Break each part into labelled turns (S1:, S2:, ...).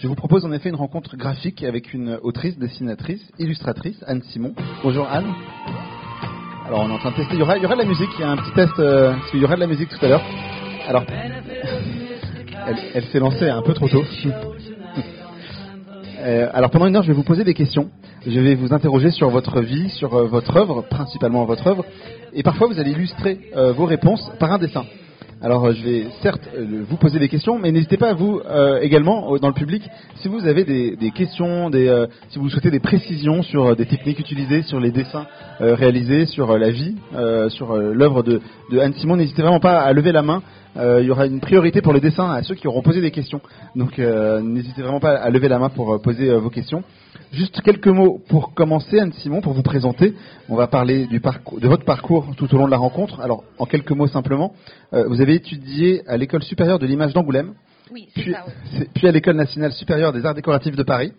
S1: Je vous propose en effet une rencontre graphique avec une autrice, dessinatrice, illustratrice, Anne Simon. Bonjour Anne. Alors on est en train de tester. Il y aura, de la musique. Il y a un petit test. Euh, parce qu'il y aura de la musique tout à l'heure. Alors, elle, elle s'est lancée un peu trop tôt. Euh, alors pendant une heure, je vais vous poser des questions. Je vais vous interroger sur votre vie, sur euh, votre œuvre, principalement votre œuvre, et parfois vous allez illustrer euh, vos réponses par un dessin. Alors euh, je vais certes euh, vous poser des questions, mais n'hésitez pas à vous euh, également dans le public si vous avez des, questions, des, si vous souhaitez des précisions sur des techniques utilisées, sur les dessins réalisés, sur la vie, sur l'œuvre de, de Anne Simon. N'hésitez vraiment pas à lever la main. Il y aura une priorité pour les dessins à ceux qui auront posé des questions. Donc n'hésitez vraiment pas à lever la main pour poser vos questions. Juste quelques mots pour commencer, Anne Simon, pour vous présenter. On va parler du parcours, de votre parcours tout au long de la rencontre. Alors, en quelques mots simplement, euh, vous avez étudié à l'école supérieure de l'image d'Angoulême,
S2: Oui,
S1: puis,
S2: ça, oui.
S1: c'est- puis à l'école nationale supérieure des arts décoratifs de Paris.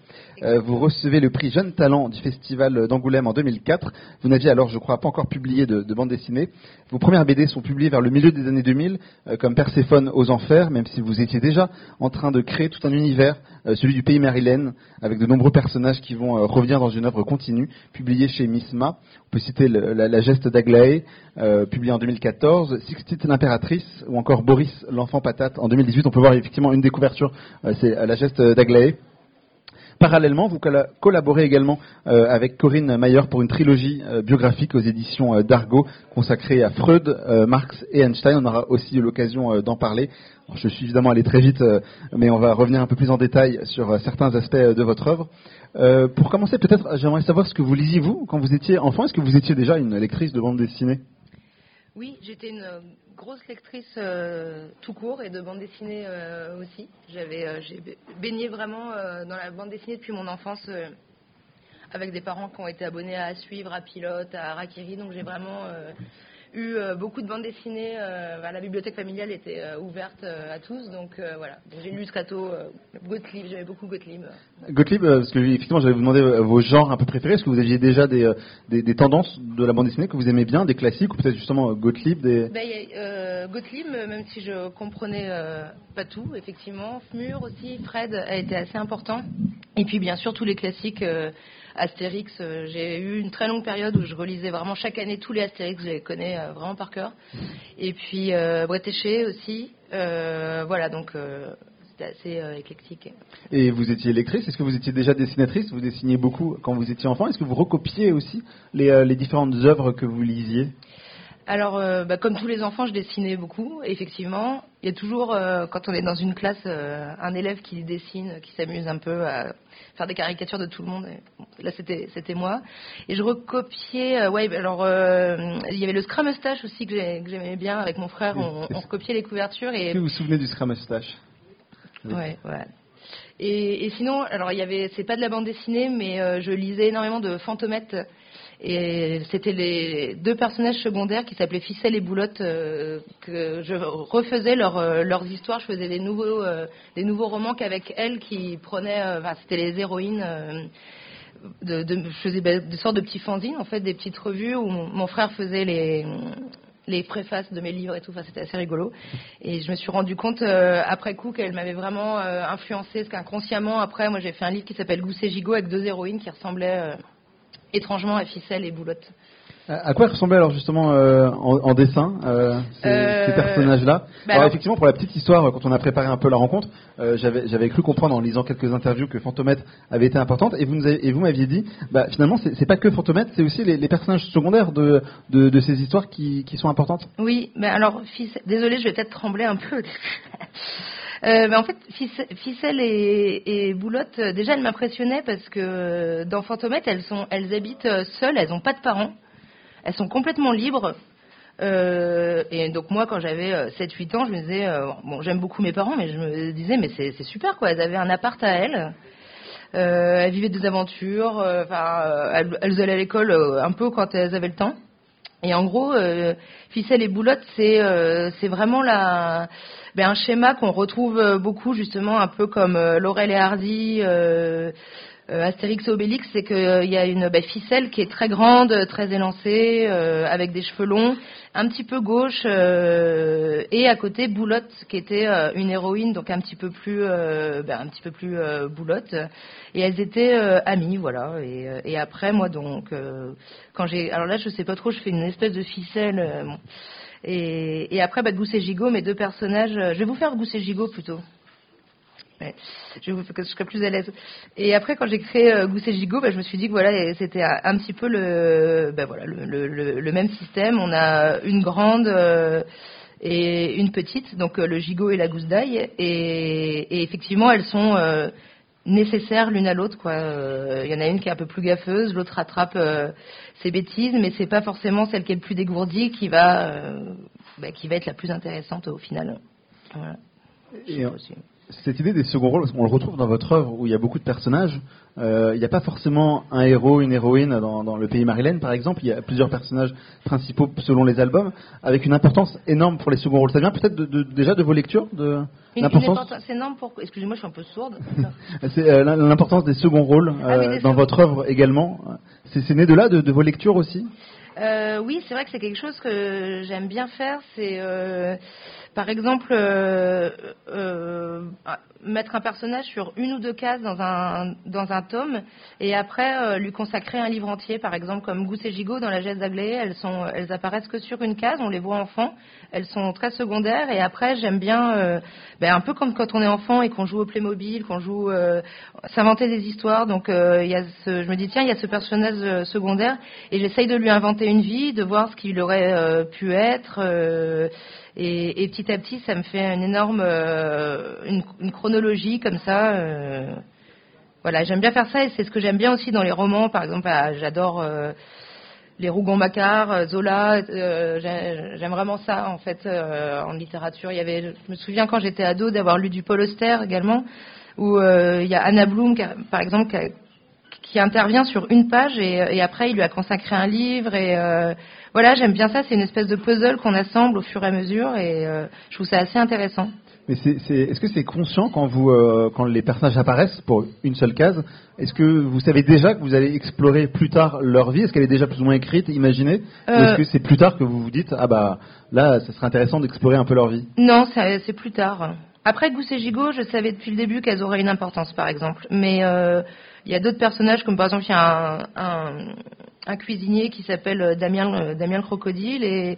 S1: Euh, vous recevez le prix Jeune Talent du festival d'Angoulême en 2004. Vous n'aviez alors, je crois, pas encore publié de, de bande dessinée. Vos premières BD sont publiées vers le milieu des années 2000, euh, comme Perséphone aux Enfers, même si vous étiez déjà en train de créer tout un univers, euh, celui du pays Marilyn, avec de nombreux personnages qui vont revenir dans une œuvre continue, publiée chez Misma. On peut citer le- la, la geste d'Aglaé, publiée en 2014, Sixtite l'impératrice, ou encore Boris l'enfant patate en 2018. On peut voir effectivement une des couvertures, euh, c'est euh, la geste d'Aglaé. Parallèlement, vous colla- collaborez également euh, avec Corinne Mayer pour une trilogie euh, biographique aux éditions euh, d'Argo consacrée à Freud, euh, Marx et Einstein. On aura aussi l'occasion euh, d'en parler. Je suis évidemment allé très vite, euh, mais on va revenir un peu plus en détail sur euh, certains aspects euh, de votre œuvre. Euh, pour commencer, peut-être, j'aimerais savoir ce que vous lisiez vous quand vous étiez enfant. Est-ce que vous étiez déjà une lectrice de bande dessinée?
S2: Oui, j'étais une euh, grosse lectrice euh, tout court et de bande dessinée euh, aussi. J'avais, euh, j'ai ba- baigné vraiment dans la bande dessinée depuis mon enfance avec des parents qui ont été abonnés à Suivre, à Pilote, à Rakiri. Donc j'ai vraiment eu euh, beaucoup de bandes dessinées. euh, bah, la bibliothèque familiale était euh, ouverte à tous. Donc voilà, j'ai lu euh, Gottlieb, j'aimais beaucoup Gottlieb.
S1: Gottlieb, parce que effectivement, j'allais vous demander euh, vos genres un peu préférés. Est-ce que vous aviez déjà des, des, des tendances de la bande dessinée que vous aimez bien, des classiques, ou peut-être justement Gottlieb des...
S2: Ben, il y a, Gottlieb, même si je comprenais pas tout, effectivement. Fmur aussi, Fred a été assez important. Et puis bien sûr tous les classiques Astérix. euh, j'ai eu une très longue période où je relisais vraiment chaque année tous les Astérix, je les connais euh, vraiment par cœur. Et puis euh, Bretéché aussi. Euh, voilà, donc c'était assez éclectique.
S1: Et vous étiez lectrice, est-ce que vous étiez déjà dessinatrice? Vous dessiniez beaucoup quand vous étiez enfant. Est-ce que vous recopiez aussi les, les différentes œuvres que vous lisiez?
S2: Alors, euh, bah, comme tous les enfants, je dessinais beaucoup. Effectivement, il y a toujours, euh, quand on est dans une classe, euh, un élève qui dessine, qui s'amuse un peu à faire des caricatures de tout le monde. Et, là, c'était, c'était moi. Et je recopiais. ouais, alors, il y avait le Scrum Mustache aussi que, j'ai- que j'aimais bien avec mon frère. On, on recopiait les couvertures et
S1: Est-ce que vous vous souvenez du Scrum Mustache Oui.
S2: Ouais, ouais. Et, et sinon, alors il y avait, c'est pas de la bande dessinée, mais je lisais énormément de Fantomètre. Et c'était les deux personnages secondaires qui s'appelaient Ficelle et Boulotte euh, que je refaisais leur, euh, leurs histoires. Je faisais des nouveaux, euh, des nouveaux romans qu'avec elles qui prenaient, c'était les héroïnes. de, je faisais ben, des sortes de petits fanzines, en fait, des petites revues où mon, frère faisait les, préfaces de mes livres et tout. C'était assez rigolo. Et je me suis rendu compte après coup qu'elle m'avait vraiment euh, influencé, parce qu'inconsciemment, après, moi, j'ai fait un livre qui s'appelle Gousset Gigot avec deux héroïnes qui ressemblaient étrangement à Ficelle et Boulotte.
S1: À quoi ressemblaient alors justement euh, en, en dessin euh, ces,
S2: Euh,
S1: ces personnages-là
S2: bah
S1: Alors effectivement, pour la petite histoire, quand on a préparé un peu la rencontre, euh, j'avais j'avais cru comprendre en lisant quelques interviews que Fantomètre avait été importante, et vous nous avez- et vous m'aviez dit, bah finalement c'est pas que Fantomètre, c'est aussi les, les personnages secondaires de, de, de ces histoires qui, qui sont importantes.
S2: Oui, mais alors, Ficelle, désolée, je vais peut-être trembler un peu. Euh, mais en fait, Ficelle, et, Boulotte, euh, déjà, elles m'impressionnaient parce que euh, dans Fantomètre, elles, sont, elles habitent euh, seules, elles n'ont pas de parents, elles sont complètement libres. Euh, et donc moi, quand j'avais euh, 7-8 ans, je me disais, bon, j'aime beaucoup mes parents, mais je me disais, mais c'est super, quoi. Elles avaient un appart à elles. Elles vivaient des aventures. Enfin, elles, elles allaient à l'école un peu quand elles avaient le temps. Et en gros, ficelle et boulotte, c'est c'est vraiment la, ben, un schéma qu'on retrouve euh, beaucoup justement, un peu comme euh, Laurel et Hardy, euh, euh, Astérix et Obélix, c'est qu'il euh, y a une bah, ficelle qui est très grande, très élancée, euh, avec des cheveux longs, un petit peu gauche, et à côté Boulotte, qui était une héroïne, donc un petit peu plus, bah, un petit peu plus boulotte. Et elles étaient amies, voilà. Et, après, moi, donc, quand j'ai, alors là, je sais pas trop, je fais une espèce de ficelle. Et, et, après, bah, Gousse et Gigot, mes deux personnages. je vais vous faire Gousse et Gigot plutôt je vous que je serais plus à l'aise. Et après, quand j'ai créé euh, Gousset Gigot, bah, je me suis dit que voilà, c'était un petit peu le, bah, voilà, le, le, le, même système. On a une grande euh, et une petite, donc euh, le gigot et la gousse d'ail, et, et, effectivement, elles sont euh, nécessaires l'une à l'autre. Quoi. Il y en a une qui est un peu plus gaffeuse, l'autre rattrape ses bêtises, mais c'est pas forcément celle qui est le plus dégourdie qui va, bah, qui va être la plus intéressante au final. Voilà.
S1: Et, cette idée des seconds rôles, parce qu'on le retrouve dans votre œuvre où il y a beaucoup de personnages. Euh, il n'y a pas forcément un héros, une héroïne dans, le pays Marilyn, par exemple. Il y a plusieurs personnages principaux selon les albums, avec une importance énorme pour les seconds rôles. Ça vient peut-être de, déjà de vos lectures de
S2: l'importance. C'est énorme pour. Excusez-moi, je suis un peu sourde.
S1: c'est euh, l'importance des seconds rôles ah euh, dans votre œuvre également. C'est né de là, de, vos lectures aussi?
S2: oui, c'est vrai que c'est quelque chose que j'aime bien faire. C'est par exemple, euh, euh, mettre un personnage sur une ou deux cases dans un, dans un tome et après euh, lui consacrer un livre entier, par exemple comme Gousse et Gigot dans la Geste d'Aglaé, elles, elles apparaissent que sur une case, on les voit enfants, elles sont très secondaires et après j'aime bien, ben, un peu comme quand on est enfant et qu'on joue au Playmobil, qu'on joue s'inventer des histoires, donc y a je me dis tiens il y a ce personnage secondaire et j'essaye de lui inventer une vie, de voir ce qu'il aurait pu être et, et, petit à petit, ça me fait une énorme euh, une, une, comme ça. Euh, voilà, j'aime bien faire ça et c'est ce que j'aime bien aussi dans les romans. Par exemple, ah, j'adore euh, les Rougon-Macquart, Zola. j'aime vraiment ça en fait en littérature. Il y avait, je me souviens quand j'étais ado d'avoir lu du Paul Auster également, où il y a Anna Bloom, par exemple, qui, intervient sur une page et, après il lui a consacré un livre et voilà, j'aime bien ça. C'est une espèce de puzzle qu'on assemble au fur et à mesure et euh, je trouve ça assez intéressant.
S1: Mais c'est, est-ce que c'est conscient quand vous, euh, quand les personnages apparaissent pour une seule case Est-ce que vous savez déjà que vous allez explorer plus tard leur vie? Est-ce qu'elle est déjà plus ou moins écrite, imaginée? Ou est-ce euh. que c'est plus tard que vous vous dites ah bah là, ça serait intéressant d'explorer un peu leur vie?
S2: Non, c'est plus tard. Après Gousse et Gigot, je savais depuis le début qu'elles auraient une importance, par exemple. Mais il y a d'autres personnages, comme par exemple, il y a un, un cuisinier qui s'appelle euh, Damien, euh, Damien le Crocodile. Et,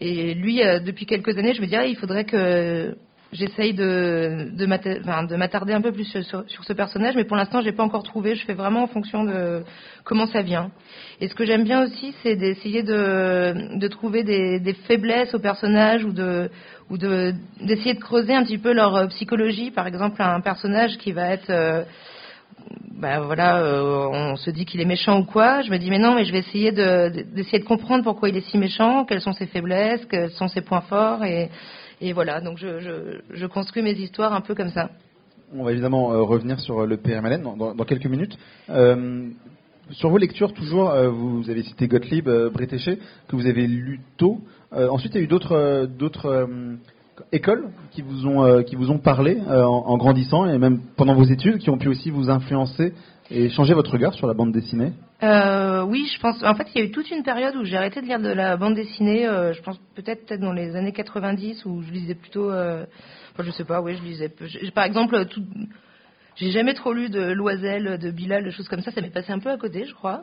S2: et lui, euh, depuis quelques années, je me disais, il faudrait que j'essaye de, de m'attarder un peu plus sur, sur, ce personnage, mais pour l'instant, j'ai pas encore trouvé. Je fais vraiment en fonction de comment ça vient. Et ce que j'aime bien aussi, c'est d'essayer de, de trouver des, des, faiblesses au personnage ou de ou de d'essayer de creuser un petit peu leur psychologie. Par exemple, un personnage qui va être ben voilà, euh, on se dit qu'il est méchant ou quoi. Je me dis mais non, mais je vais essayer d'essayer de, comprendre pourquoi il est si méchant, quelles sont ses faiblesses, quels sont ses points forts et, et voilà. Donc je, je, construis mes histoires un peu comme ça.
S1: On va évidemment euh, revenir sur le PRMLN dans, dans, quelques minutes. Euh, sur vos lectures, toujours, vous avez cité Gottlieb, euh, Bretéché, que vous avez lu tôt. ensuite, il y a eu d'autres, d'autres écoles qui vous ont euh, qui vous ont parlé euh, en, grandissant et même pendant vos études qui ont pu aussi vous influencer et changer votre regard sur la bande dessinée
S2: euh, Oui, je pense. En fait, il y a eu toute une période où j'ai arrêté de lire de la bande dessinée. je pense peut-être dans les années 90 où je lisais plutôt. enfin, je sais pas. Oui, je lisais. par exemple, j'ai jamais trop lu de Loisel, de Bilal, de choses comme ça. Ça m'est passé un peu à côté, je crois.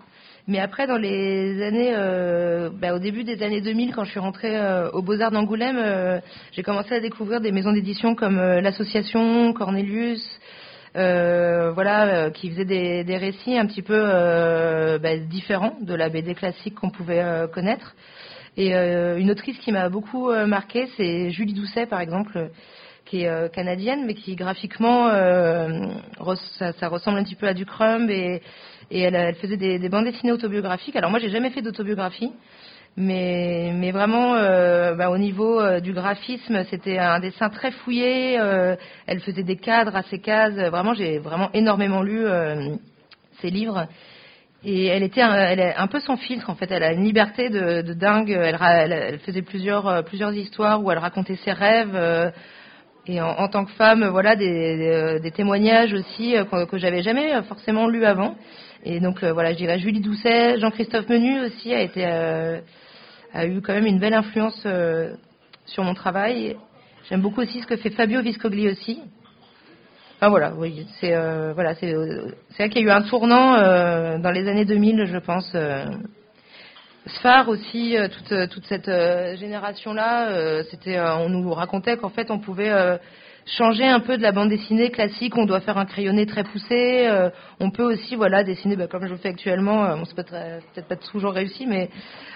S2: Mais après, dans les années, euh, bah, au début des années 2000, quand je suis rentrée euh, aux Beaux-Arts d'Angoulême, euh, j'ai commencé à découvrir des maisons d'édition comme l'Association, Cornelius, voilà, qui faisaient des, des, récits un petit peu bah, différents de la BD classique qu'on pouvait connaître. Et une autrice qui m'a beaucoup marquée, c'est Julie Doucet, par exemple qui est canadienne, mais qui graphiquement, ça, ça, ressemble un petit peu à du Crumb et, et elle, faisait des, bandes dessinées autobiographiques. Alors moi, j'ai jamais fait d'autobiographie, mais, vraiment euh, bah, au niveau euh, du graphisme, c'était un dessin très fouillé. Euh, elle faisait des cadres à ses cases. Vraiment, j'ai vraiment énormément lu ses livres. Et elle était un, est un peu sans filtre en fait. Elle a une liberté de, dingue. Elle, faisait plusieurs histoires où elle racontait ses rêves et en, tant que femme, voilà, des, témoignages aussi que, que j'avais jamais forcément lus avant. Et donc voilà, je dirais Julie Doucet, Jean-Christophe Menu aussi a été a eu quand même une belle influence sur mon travail. J'aime beaucoup aussi ce que fait Fabio Viscogli aussi. Enfin voilà, oui, c'est euh, voilà, c'est euh, vrai qu'il y a eu un tournant euh, dans les années 2000, je pense. Euh, Sphare aussi, euh, toute toute cette génération là, c'était on nous racontait qu'en fait on pouvait changer un peu de la bande dessinée classique. On doit faire un crayonné très poussé. on peut aussi, voilà, dessiner bah, comme je le fais actuellement. bon, c'est peut-être pas toujours réussi, mais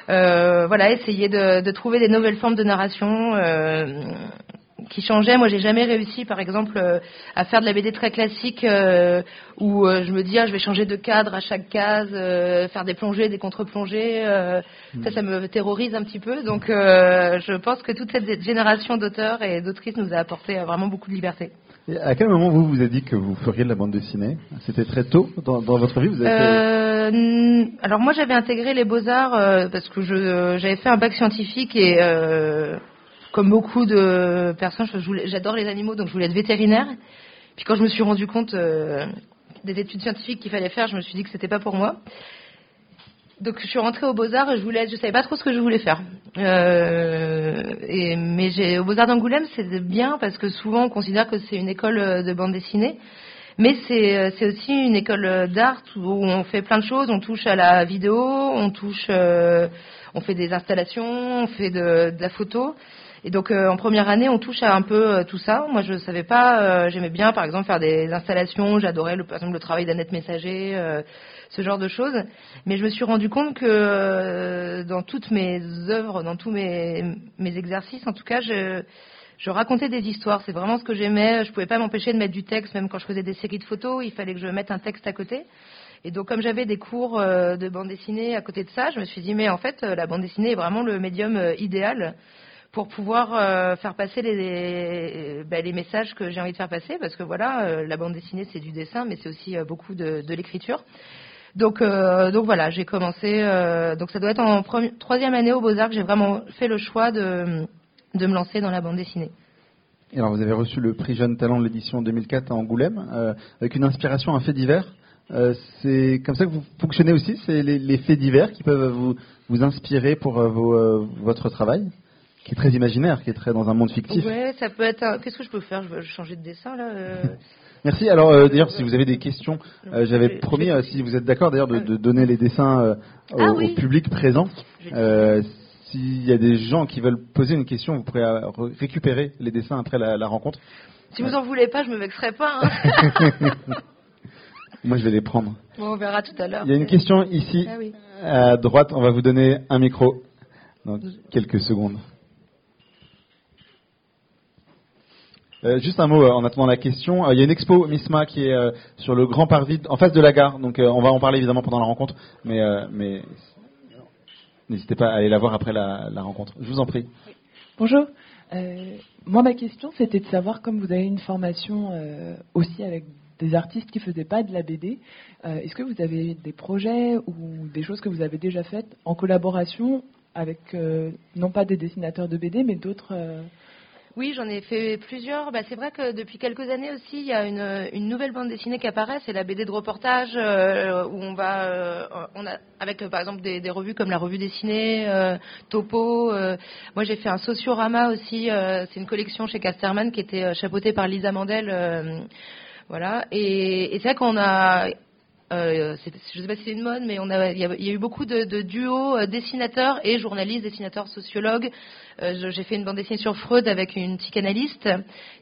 S2: euh, voilà, essayer de, de, trouver des nouvelles formes de narration euh, qui changeaient. Moi, j'ai jamais réussi, par exemple, euh, à faire de la BD très classique euh, où euh, je me dis, ah, je vais changer de cadre à chaque case, faire des plongées, des contre-plongées. Mm. Ça, ça me terrorise un petit peu. Donc, je pense que toute cette génération d'auteurs et d'autrices nous a apporté vraiment beaucoup de liberté.
S1: Et à quel moment vous vous avez dit que vous feriez de la bande dessinée? C'était très tôt dans, dans, votre vie vous avez
S2: euh, alors moi j'avais intégré les beaux-arts euh, parce que j'avais fait un bac scientifique et euh, comme beaucoup de personnes, j'adore les animaux donc je voulais être vétérinaire. Puis quand je me suis rendu compte des études scientifiques qu'il fallait faire, je me suis dit que c'était pas pour moi. Donc je suis rentrée aux Beaux-Arts je voulais, je savais pas trop ce que je voulais faire. et, mais j'ai, aux Beaux-Arts d'Angoulême, c'est bien parce que souvent on considère que c'est une école de bande dessinée. Mais euh, c'est aussi une école euh, d'art où on fait plein de choses. On touche à la vidéo, on touche, euh, on fait des installations, on fait de la photo. Et donc en première année, on touche à un peu tout ça. Moi, je savais pas. J'aimais bien, par exemple, faire des installations. J'adorais, par exemple, le travail d'Annette Messager, ce genre de choses. Mais je me suis rendu compte que dans toutes mes œuvres, dans tous mes, mes exercices, en tout cas, je je racontais des histoires. C'est vraiment ce que j'aimais. Je pouvais pas m'empêcher de mettre du texte, même quand je faisais des séries de photos. Il fallait que je mette un texte à côté. Et donc, comme j'avais des cours euh, de bande dessinée à côté de ça, je me suis dit, mais en fait, euh, la bande dessinée est vraiment le médium euh, idéal pour pouvoir faire passer les, ben, les messages que j'ai envie de faire passer, parce que voilà, la bande dessinée c'est du dessin, mais c'est aussi beaucoup de, l'écriture. Donc, voilà, j'ai commencé. donc ça doit être en troisième année au Beaux Arts que j'ai vraiment fait le choix de de me lancer dans la bande dessinée.
S1: alors vous avez reçu le prix Jeune Talent de l'édition 2004 à Angoulême, euh, avec une inspiration, un fait divers. Euh, c'est comme ça que vous fonctionnez aussi C'est les, faits divers qui peuvent vous, vous inspirer pour euh, votre travail? Qui est très imaginaire, qui est très dans un monde fictif.
S2: Ouais, ça peut être. Qu'est-ce que je peux faire? Je vais changer de dessin là.
S1: Merci. Alors d'ailleurs, si vous avez des questions, j'avais promis, si vous êtes d'accord d'ailleurs, de, de, donner les dessins au, ah au, public présent. S'il y a des gens qui veulent poser une question, vous pourrez euh, récupérer les dessins après la, rencontre.
S2: Si vous en voulez pas, je me vexerai pas. Hein.
S1: Moi, je vais les prendre.
S2: on verra tout à l'heure.
S1: Il y a une question ici, ah à droite. On va vous donner un micro dans quelques secondes. Euh, juste un mot euh, en attendant la question. il y a une expo MISMA qui est sur le Grand Parvis, en face de la gare. Donc on va en parler évidemment pendant la rencontre, mais, N'hésitez pas à aller la voir après la, rencontre. Je vous en prie.
S3: Bonjour. Euh, moi, ma question, c'était de savoir, comme vous avez une formation euh, aussi avec des artistes qui ne faisaient pas de la BD, euh, est-ce que vous avez des projets ou des choses que vous avez déjà faites en collaboration avec, non pas des dessinateurs de BD, mais d'autres
S2: oui, j'en ai fait plusieurs. Bah, c'est vrai que depuis quelques années aussi, il y a une, une nouvelle bande dessinée qui apparaît, c'est la BD de reportage euh, où on va, euh, on a avec euh, par exemple des, revues comme la revue dessinée, Topo. moi, j'ai fait un sociorama aussi. c'est une collection chez Casterman qui était chapeautée par Lisa Mandel. voilà. Et c'est vrai qu'on a euh, je ne sais pas si c'est une mode, mais il, y a, eu beaucoup de, duos euh, dessinateurs et journalistes, dessinateurs, sociologues. Euh, j'ai fait une bande dessinée sur Freud avec une psychanalyste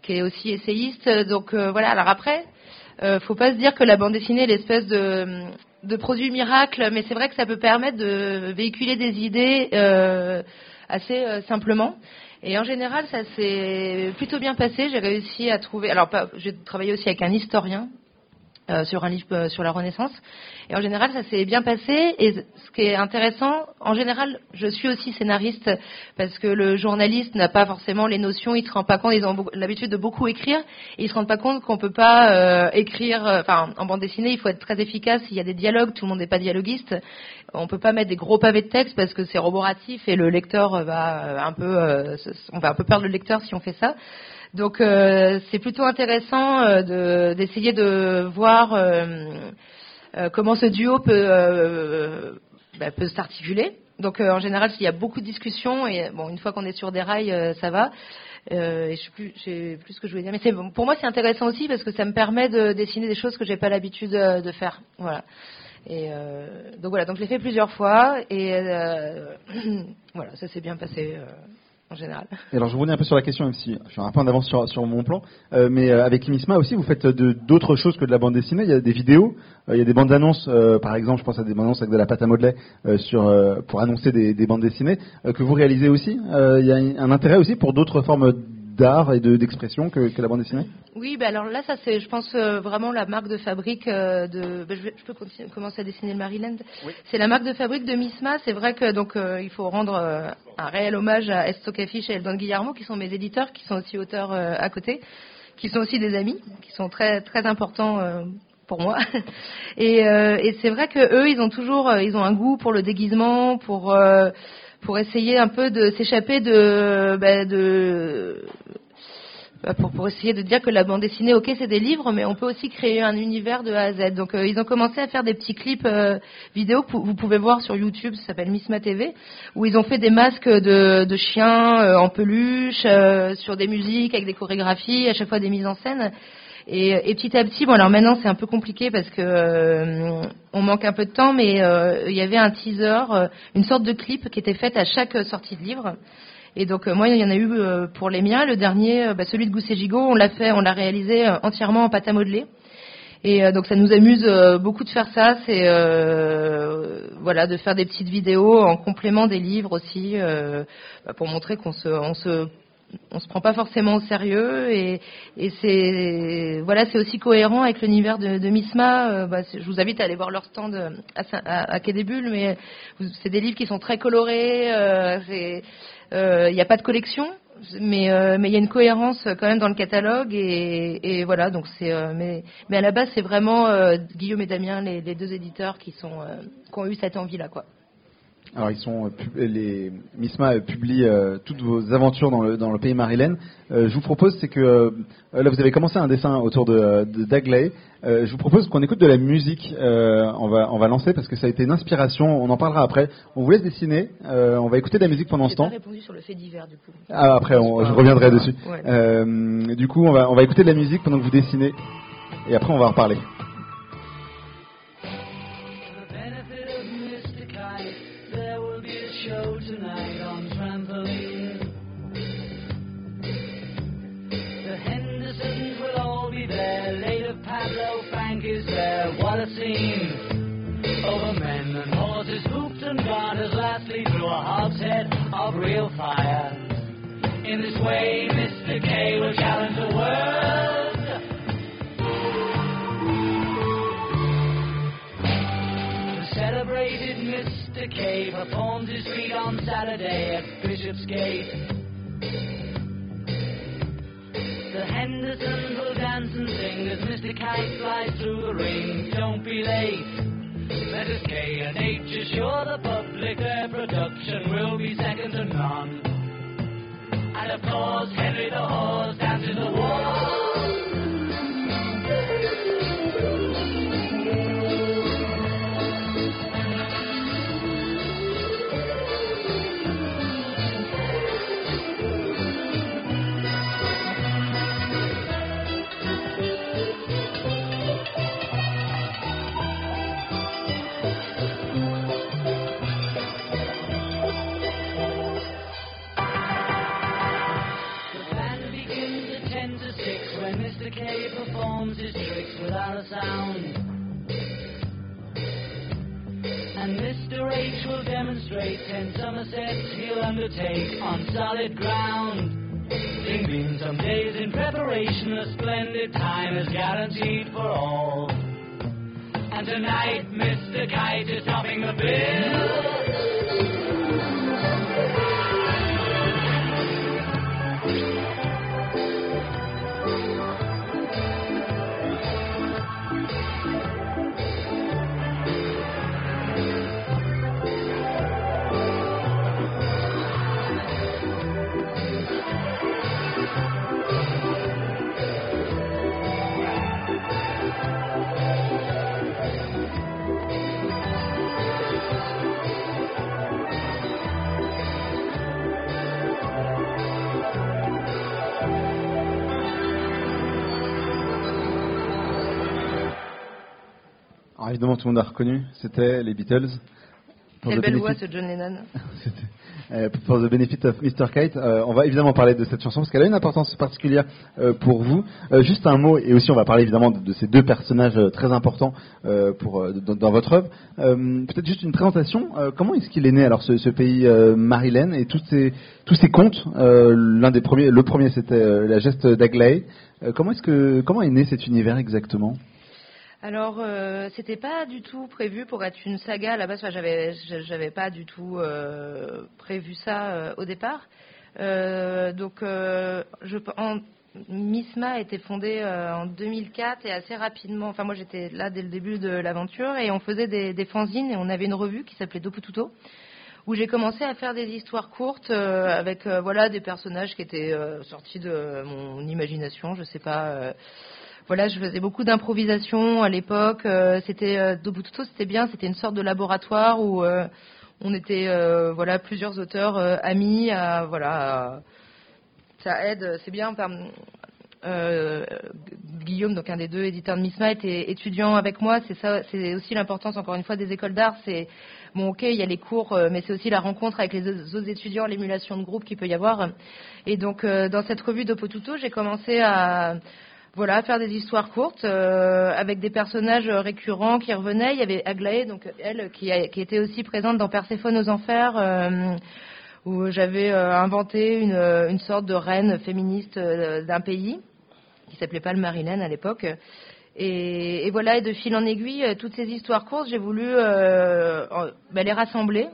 S2: qui est aussi essayiste. Donc voilà. Alors après, euh, faut pas se dire que la bande dessinée est l'espèce de, de produit miracle, mais c'est vrai que ça peut permettre de véhiculer des idées assez simplement. Et en général, ça s'est plutôt bien passé. J'ai réussi à trouver. Alors, j'ai travaillé aussi avec un historien euh, sur un livre euh, sur la Renaissance. Et en général, ça s'est bien passé. Et ce qui est intéressant, en général, je suis aussi scénariste parce que le journaliste n'a pas forcément les notions, il se rend pas compte, ils ont l'habitude de beaucoup écrire, et ils se rendent pas compte qu'on peut pas euh, écrire. Enfin, en bande dessinée, il faut être très efficace. Il y a des dialogues, tout le monde n'est pas dialoguiste. On peut pas mettre des gros pavés de texte parce que c'est roboratif et le lecteur va un peu, on va un peu perdre le lecteur si on fait ça. Donc euh, c'est plutôt intéressant euh, de- d'essayer de, voir euh, comment ce duo peut, bah, peut s'articuler. Donc en général, il y a beaucoup de discussions et bon, une fois qu'on est sur des rails, ça va. Et je sais plus, je sais plus ce que je voulais dire. Mais c'est pour moi, c'est intéressant aussi parce que ça me permet de dessiner des choses que j'ai pas l'habitude de faire. Voilà. Et donc voilà, donc je l'ai fait plusieurs fois et voilà, ça s'est bien passé en général.
S1: Et alors je reviens un peu sur la question, même si je suis un peu en avance sur, sur mon plan, euh, mais euh, avec Imisma aussi, vous faites d'autres choses que de la bande dessinée. Il y a des vidéos, euh, il y a des bandes annonces, euh, par exemple, je pense à des bandes annonces avec de la pâte à modeler euh, sur euh, pour annoncer des, des bandes dessinées que vous réalisez aussi. Il y a un intérêt aussi pour d'autres formes d'art et de- d'expression que, que la bande dessinée?
S2: Oui, ben alors là, ça c'est, je pense euh, vraiment la marque de fabrique euh, de. ben, je, vais- je peux continuer- commencer à dessiner le Maryland. C'est la marque de fabrique de Misma. C'est vrai que donc euh, il faut rendre euh, un réel hommage à Estocafiche et Eldon Guillermo, qui sont mes éditeurs, qui sont aussi auteurs euh, à côté, qui sont aussi des amis, qui sont très très importants. euh, pour moi. Et, euh, et c'est vrai que eux, ils ont toujours, ils ont un goût pour le déguisement, pour euh, pour essayer un peu de s'échapper de, ben, de bah, pour, pour essayer de dire que la bande dessinée, ok, c'est des livres, mais on peut aussi créer un univers de A à Z. Donc, euh, ils ont commencé à faire des petits clips euh, vidéo vous pouvez voir sur YouTube, ça s'appelle Misma TV, où ils ont fait des masques de, de chiens euh, en peluche, euh, sur des musiques avec des chorégraphies, à chaque fois des mises en scène. Et, et petit à petit, bon alors maintenant c'est un peu compliqué parce que euh, on manque un peu de temps, mais euh, il y avait un teaser, euh, une sorte de clip qui était faite à chaque sortie de livre. Et donc euh, moi il y en a eu euh, pour les miens. Le dernier, bah, celui de Gousset Gigot, on l'a fait, on l'a réalisé entièrement en pâte à modeler. Et donc ça nous amuse beaucoup de faire ça, c'est euh, voilà de faire des petites vidéos en complément des livres aussi euh, bah, pour montrer qu'on se on se on se prend pas forcément au sérieux et, et c'est voilà c'est aussi cohérent avec l'univers de, de Misma. Euh, bah, je vous invite à aller voir leur stand euh, à, à, à Quai mais c'est des livres qui sont très colorés. euh, c'est- euh, Il n'y a pas de collection, mais mais il y a une cohérence quand même dans le catalogue et, et voilà donc c'est mais mais à la base c'est vraiment Guillaume et Damien les, les deux éditeurs qui sont qui ont eu cette envie là quoi.
S1: Alors ils sont euh, pub- les Misma euh, publie euh, toutes vos aventures dans le dans le pays Marilène. Euh, je vous propose c'est que euh, là vous avez commencé un dessin autour de, euh, de Dagley. Euh, je vous propose qu'on écoute de la musique. Euh, on va on va lancer parce que ça a été une inspiration. On en parlera après. On vous laisse dessiner. Euh, on va écouter de la musique pendant ce
S2: J'ai pas
S1: temps.
S2: répondu sur le fait divers du coup.
S1: Ah, après on- je reviendrai dessus.
S2: Ouais.
S1: Euh, du coup on va on va écouter de la musique pendant que vous dessinez et après on va en reparler.
S4: Scene! Over men and horses, hoops and garters, lastly through a hogshead of real fire. In this way, Mr. K will challenge the world. The celebrated Mr. K performs his feat on Saturday at Bishopsgate. The Hendersons will dance and sing as Mr. Kite flies through the ring. Don't be late. Letters K and H assure the public their production will be second to none. And of course, Henry the Horse dances the waltz. Mr. H will demonstrate 10 Somersets he'll undertake on solid ground. It means some days in preparation, a splendid time is guaranteed for all. And tonight, Mr. Kite is topping the bill.
S1: Évidemment, tout le monde a reconnu, c'était les Beatles. Pour
S2: Quelle
S1: the
S2: belle voix
S1: benefit-
S2: ce John Lennon.
S1: euh, pour the benefit of Mr. Kite, euh, on va évidemment parler de cette chanson parce qu'elle a une importance particulière euh, pour vous. Euh, juste un mot, et aussi on va parler évidemment de, de ces deux personnages très importants pour, dans, dans votre œuvre. Peut-être juste une présentation. Comment est-ce qu'il est né alors ce, ce pays Marilyn et tous ces, tous ces contes L'un des premiers, le premier c'était la geste d'Aglaé. Comment est-ce que comment est né cet univers exactement?
S2: Alors, euh, c'était pas du tout prévu pour être une saga à la base. J'avais, j'avais pas du tout euh, prévu ça euh, au départ. Euh, donc, je, en, Misma a été fondée en 2004 et assez rapidement. Enfin, moi, j'étais là dès le début de l'aventure et on faisait des, fanzines et on avait une revue qui s'appelait Dopututo où j'ai commencé à faire des histoires courtes avec voilà des personnages qui étaient sortis de mon imagination, je sais pas. Voilà, je faisais beaucoup d'improvisation à l'époque. euh, c'était euh, Dobututo, c'était bien, c'était une sorte de laboratoire où euh, on était voilà plusieurs auteurs amis. voilà, ça aide, c'est bien. Guillaume, donc un des deux éditeurs de Misma, était étudiant avec moi. C'est ça, c'est aussi l'importance encore une fois des écoles d'art. C'est bon, ok, il y a les cours, mais c'est aussi la rencontre avec les autres étudiants, l'émulation de groupe qu'il peut y avoir. Et donc dans cette revue de Potuto, j'ai commencé à voilà, faire des histoires courtes euh, avec des personnages récurrents qui revenaient. Il y avait Aglaé, donc elle, qui, a- était aussi présente dans Perséphone aux enfers, euh, où j'avais euh, inventé une, sorte de reine féministe d'un pays qui s'appelait pas le Marilyn à l'époque. Et, voilà, et de fil en aiguille, toutes ces histoires courtes, j'ai voulu ben, les rassembler,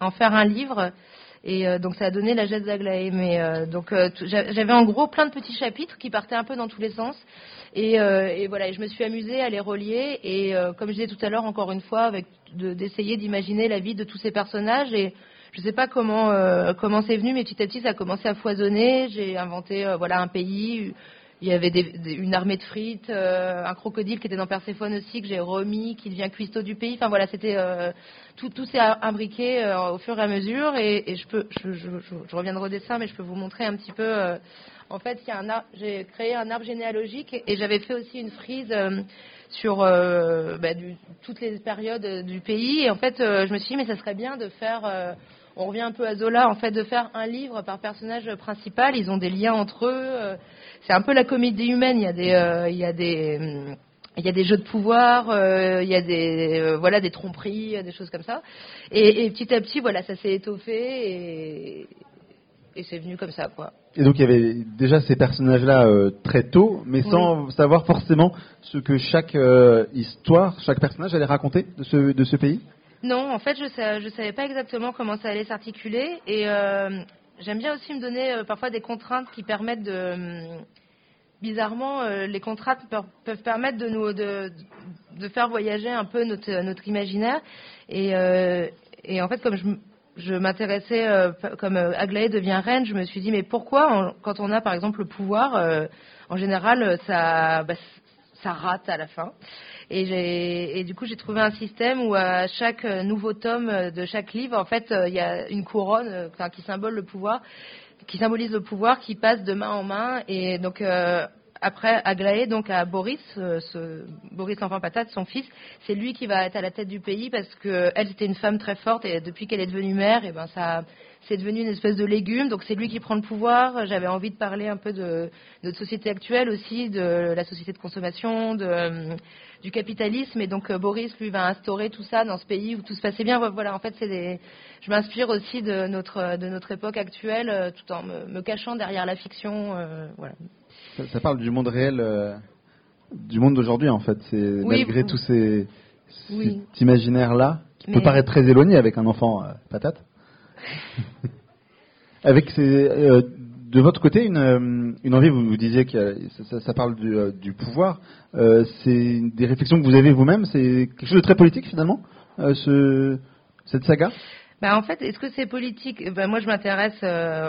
S2: en faire un livre. Et euh, donc ça a donné la geste d'Aglaé. Mais euh, donc euh, j'avais en gros plein de petits chapitres qui partaient un peu dans tous les sens. Et, euh, et voilà, et je me suis amusée à les relier. Et euh, comme je disais tout à l'heure, encore une fois, avec de- d'essayer d'imaginer la vie de tous ces personnages. Et je ne sais pas comment euh, comment c'est venu, mais petit à petit ça a commencé à foisonner. J'ai inventé voilà un pays. Il y avait des- une armée de frites, euh, un crocodile qui était dans Perséphone aussi que j'ai remis, qui devient cuistot du pays. Enfin voilà, c'était euh, tout, tout s'est imbriqué euh, au fur et à mesure. Et, je peux, je, je, je, reviendrai au dessin, mais je peux vous montrer un petit peu. en fait, j'ai créé un arbre généalogique et j'avais fait aussi une frise sur bah, du- toutes les périodes du pays. Et en fait, je me suis dit, mais ça serait bien de faire. on revient un peu à Zola, en fait, de faire un livre par personnage principal. Ils ont des liens entre eux. C'est un peu la comédie humaine. Il y a des, euh, il y a des, hum, il y a des jeux de pouvoir, euh, il y a des, euh, voilà, des tromperies, des choses comme ça. Et, et petit à petit, voilà, ça s'est étoffé et, et c'est venu comme ça, quoi.
S1: Et donc il y avait déjà ces personnages-là euh, très tôt, mais sans savoir forcément ce que chaque histoire, chaque personnage allait raconter de ce, de ce pays?
S2: Non, en fait, je ne savais pas exactement comment ça allait s'articuler. Et j'aime bien aussi me donner euh, parfois des contraintes qui permettent de. hum, Bizarrement, euh, les contraintes peuvent permettre de nous de, de faire voyager un peu notre, notre imaginaire. Et, euh, en fait, comme je, je m'intéressais, comme Aglaé devient reine, je me suis dit, mais pourquoi, quand on a par exemple le pouvoir, en général, ça, bah, ça rate à la fin. Et, du coup, j'ai trouvé un système où à chaque euh, nouveau tome euh, de chaque livre, en fait, euh, il y a une couronne qui symbolise le pouvoir, qui passe de main en main. Et donc après Aglaé, donc à Boris, Boris l'enfant patate, son fils, c'est lui qui va être à la tête du pays parce que elle c'était une femme très forte et depuis qu'elle est devenue mère, et ben ça c'est devenu une espèce de légume. Donc c'est lui qui prend le pouvoir. J'avais envie de parler un peu de, de notre société actuelle aussi, de la société de consommation, de du capitalisme. Et donc euh, Boris, lui, va instaurer tout ça dans ce pays où tout se passait bien. Voilà, en fait, c'est des... je m'inspire aussi de notre, de notre époque actuelle, euh, tout en me, me cachant derrière la fiction. euh, voilà.
S1: Ça, ça parle du monde réel, euh, du monde d'aujourd'hui en fait. C'est
S2: Oui,
S1: malgré
S2: vous-
S1: tous ces,
S2: Oui.
S1: cet imaginaire-là qui peut paraître très éloigné avec un enfant euh, patate. euh, de votre côté une, euh, une envie, vous, vous disiez que ça, parle du, euh, pouvoir. C'est des réflexions que vous avez vous-même. C'est quelque chose de très politique finalement, ce, cette saga?
S2: Bah, en fait, est-ce que c'est politique? Bah, Moi, je m'intéresse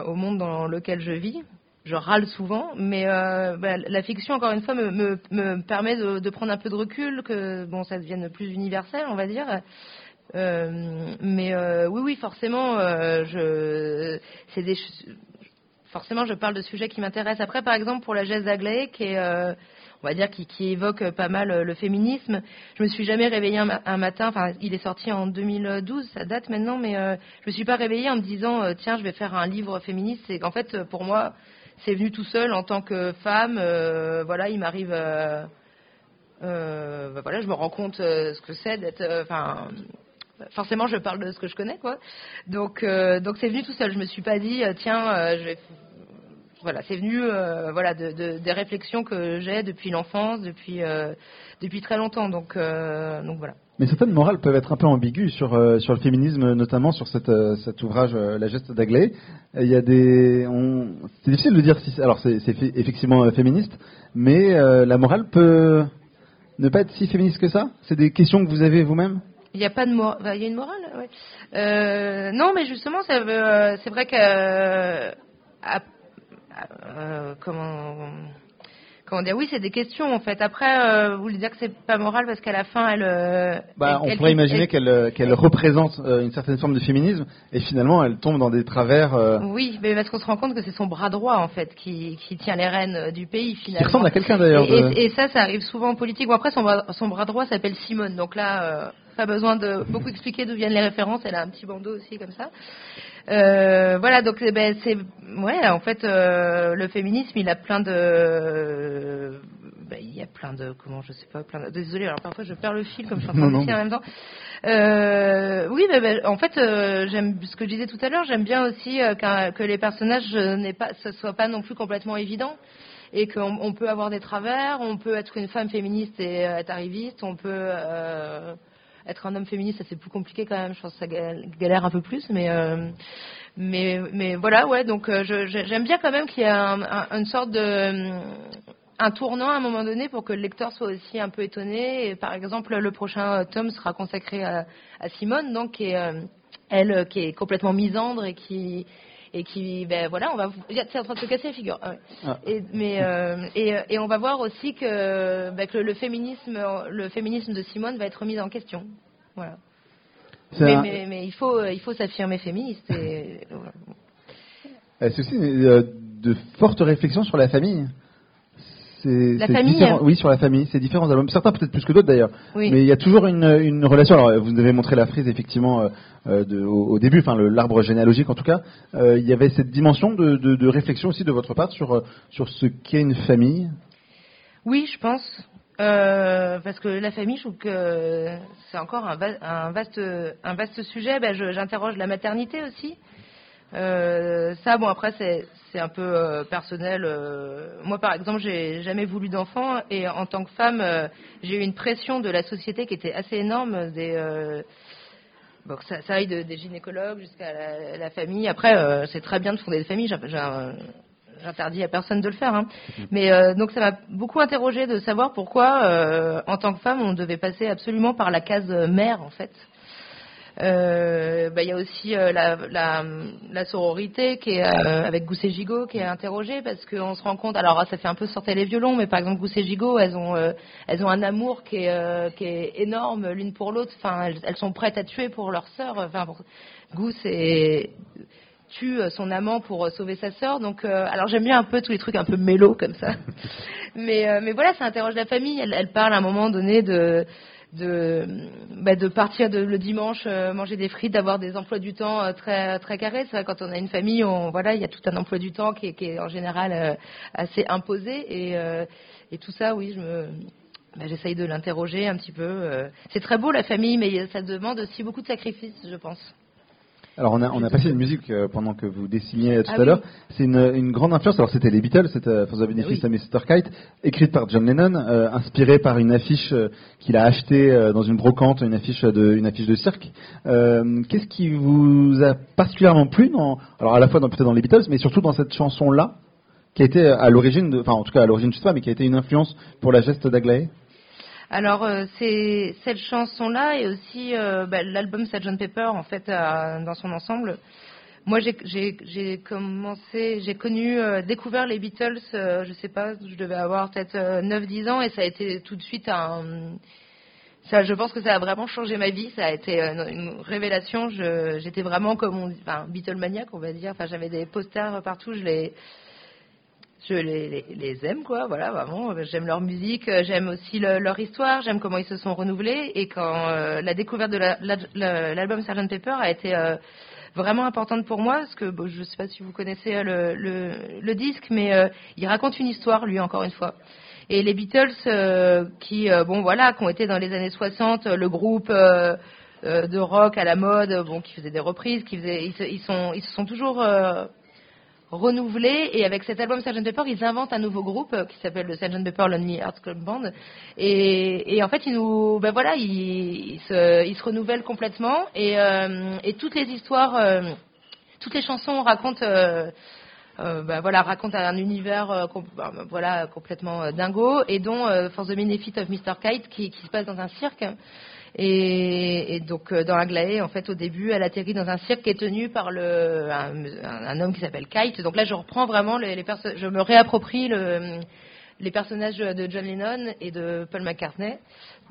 S2: au monde dans lequel je vis. Je râle souvent, mais bah, la fiction, encore une fois, me permet de, de prendre un peu de recul, que bon, ça devienne plus universel, on va dire. Euh, mais euh, oui, oui, forcément, euh, je, c'est des, forcément, je parle de sujets qui m'intéressent. Après, par exemple, pour la geste d'Aglaé, qui est, on va dire, qui, qui évoque pas mal le féminisme. Je me suis jamais réveillée un, un matin, enfin, il est sorti en 2012, ça date maintenant, mais euh, je me suis pas réveillée en me disant, tiens, je vais faire un livre féministe. C'est qu'en fait, pour moi, c'est venu tout seul en tant que femme. voilà, il m'arrive, bah voilà, je me rends compte ce que c'est d'être, enfin. Forcément, je parle de ce que je connais, quoi. Donc, euh, donc c'est venu tout seul. Je me suis pas dit, euh, tiens, euh, voilà, c'est venu voilà de, de- des réflexions que j'ai depuis l'enfance, depuis depuis très longtemps. Donc donc voilà.
S1: Mais certaines morales peuvent être un peu ambiguës sur sur le féminisme, notamment sur cette, cet ouvrage La geste d'Agley. Il y a des, on- c'est difficile de dire si, alors c'est effectivement féministe, mais la morale peut ne pas être si féministe que ça? C'est des questions que vous avez vous-même?
S2: Il n'y a pas de mor- bah, il y a une morale, ouais. Euh, non, mais justement, euh, c'est vrai que euh, comment comment dire Oui, c'est des questions en fait. Après, vous voulez dire que c'est pas moral parce qu'à la fin, elle.
S1: Bah,
S2: elle-
S1: on pourrait
S2: elle-
S1: imaginer
S2: elle-
S1: qu'elle représente une certaine forme de féminisme, et finalement elle tombe dans des travers.
S2: Oui, mais parce qu'on se rend compte que c'est son bras droit en fait qui, qui tient les rênes du pays finalement.
S1: qui ressemble à quelqu'un d'ailleurs.
S2: Et,
S1: de-
S2: et- et ça, ça arrive souvent en politique. Bon, après, son bras, son bras droit s'appelle Simone, donc là, pas besoin de beaucoup expliquer d'où viennent les références. Elle a un petit bandeau aussi comme ça. Euh, voilà, donc eh ben, c'est ouais, en fait, euh, le féminisme, il a plein de, ben, il y a plein de, comment, je sais pas, plein de. Désolée, alors parfois je perds le fil comme je suis en train de en même temps. Euh, oui, ben, en fait, j'aime ce que je disais tout à l'heure. J'aime bien aussi que les personnages n'aient pas, ce soit pas non plus complètement évident et qu'on on peut avoir des travers. On peut être une femme féministe et être arriviste. On peut être un homme féministe, ça c'est plus compliqué quand même. Je pense que ça gal- galère un peu plus, mais euh, mais mais voilà, ouais. Donc euh, j'aime bien quand même qu'il y ait un- un- une sorte de un tournant à un moment donné pour que le lecteur soit aussi un peu étonné. Et par exemple, le prochain euh, tome sera consacré à, à Simone, donc qui est, euh, elle, qui est complètement misandre et qui et qui, ben voilà, on va, c'est en train de se casser la figure. Ah ouais.
S1: Ah.
S2: Et, mais euh, et, et on va voir aussi que, ben, que le féminisme, le féminisme de Simone va être remis en question. Voilà. Mais,
S1: un-
S2: mais, mais il faut, il faut s'affirmer féministe. Et, voilà.
S1: Euh, C'est aussi de fortes réflexions sur la famille. C'est-
S2: La famille,
S1: différent-
S2: hein.
S1: Oui, sur la famille. C'est différents albums. Certains peut-être plus que d'autres d'ailleurs.
S2: Oui.
S1: Mais il y a toujours une, une relation. Alors, vous avez montré la frise effectivement euh, euh, de- au, au début, enfin l'arbre généalogique en tout cas. Euh, il y avait cette dimension de, de- de réflexion aussi de votre part sur sur ce qu'est une famille?
S2: Oui, je pense. Euh, parce que la famille, je trouve que c'est encore un, va- un vaste, un vaste sujet. Ben, J'interroge la maternité aussi. Euh, ça, bon, après, c'est c'est un peu euh, personnel. euh. moi, par exemple, j'ai jamais voulu d'enfant et en tant que femme, j'ai eu une pression de la société qui était assez énorme. Des, bon, ça, ça aille de- des gynécologues jusqu'à la, la famille. Après, c'est très bien de fonder des familles. J'ai- j'ai un- J'interdis à personne de le faire. Hein. Mais euh, donc ça m'a beaucoup interrogé de savoir pourquoi, en tant que femme, on devait passer absolument par la case mère, en fait. Euh, bah, Il y a aussi euh, la, la, la sororité qui est euh, avec Gousset Gigot qui est interrogée parce qu'on se rend compte. Alors ça fait un peu sortir les violons, mais par exemple Gousset Gigot, elles ont elles ont un amour qui est euh, qui est énorme l'une pour l'autre. Enfin, elles, elles sont prêtes à tuer pour leur sœur. Enfin, pour... Gousse tue son amant pour sauver sa sœur. Donc, euh, alors j'aime bien un peu tous les trucs un peu mélo comme ça. mais, euh, mais voilà, ça interroge la famille. Elle, elle parle à un moment donné de de, bah, de partir de, le dimanche euh, manger des frites, d'avoir des emplois du temps euh, très très carrés. C'est vrai, quand on a une famille, on, voilà, il y a tout un emploi du temps qui est, qui est en général euh, assez imposé et, et tout ça, oui, je me bah, j'essaye de l'interroger un petit peu. C'est très beau la famille, mais ça demande aussi beaucoup de sacrifices, je pense.
S1: Alors on a, on a passé une musique euh, pendant que vous dessiniez tout
S2: Ah
S1: à
S2: oui.
S1: l'heure. C'est une, une grande influence. Alors c'était les Beatles, c'était For the Benefit
S2: Oui.
S1: of Mr. Kite, écrite par John Lennon, euh, inspirée par une affiche euh, qu'il a achetée euh, dans une brocante, une affiche de, une affiche de cirque. Qu'est-ce qui vous a particulièrement plu dans, alors à la fois dans, peut-être dans les Beatles, mais surtout dans cette chanson-là, qui a été à l'origine, de, enfin en tout cas à l'origine je sais pas, mais qui a été une influence pour la geste d'Aglaé?
S2: Alors euh, c'est cette chanson-là et aussi euh, bah, l'album Sgt Pepper en fait euh, dans son ensemble. Moi j'ai- commencé, j'ai connu, découvert les Beatles, euh, je sais pas, je devais avoir peut-être euh, 9-10 ans et ça a été tout de suite un ça, je pense que ça a vraiment changé ma vie. Ça a été une, révélation. Je- J'étais vraiment comme on, enfin, Beatlemaniaque, on va dire. Enfin, j'avais des posters partout. Je les, je les, les, les aime quoi. Voilà vraiment j'aime leur musique euh, j'aime aussi le- leur histoire j'aime comment ils se sont renouvelés. Et quand euh, la découverte de la- la- la- l'album Sgt. Pepper a été euh, vraiment importante pour moi parce que bon, je sais pas si vous connaissez euh, le, le, le disque mais euh, il raconte une histoire lui encore une fois. Et les Beatles euh, qui bon voilà qui ont été dans les années 60 euh, le groupe de rock à la mode bon qui faisait des reprises qui faisait ils, ils sont ils se sont toujours renouvelés et avec cet album Sgt Pepper ils inventent un nouveau groupe euh, qui s'appelle le Sgt Pepper Lonely Hearts Club Band et, en fait ben ils, se, renouvellent complètement et, euh, toutes les histoires euh, toutes les chansons racontent raconte un univers voilà, complètement euh, dingo, et dont For the Benefit of Mr. Kite, qui se passe dans un cirque. Et, et donc, euh, dans Aglaé, en fait, au début, elle atterrit dans un cirque qui est tenu par le, un, un- homme qui s'appelle Kite. Donc là, je reprends vraiment les, les perso- je me réapproprie le, les personnages de John Lennon et de Paul McCartney.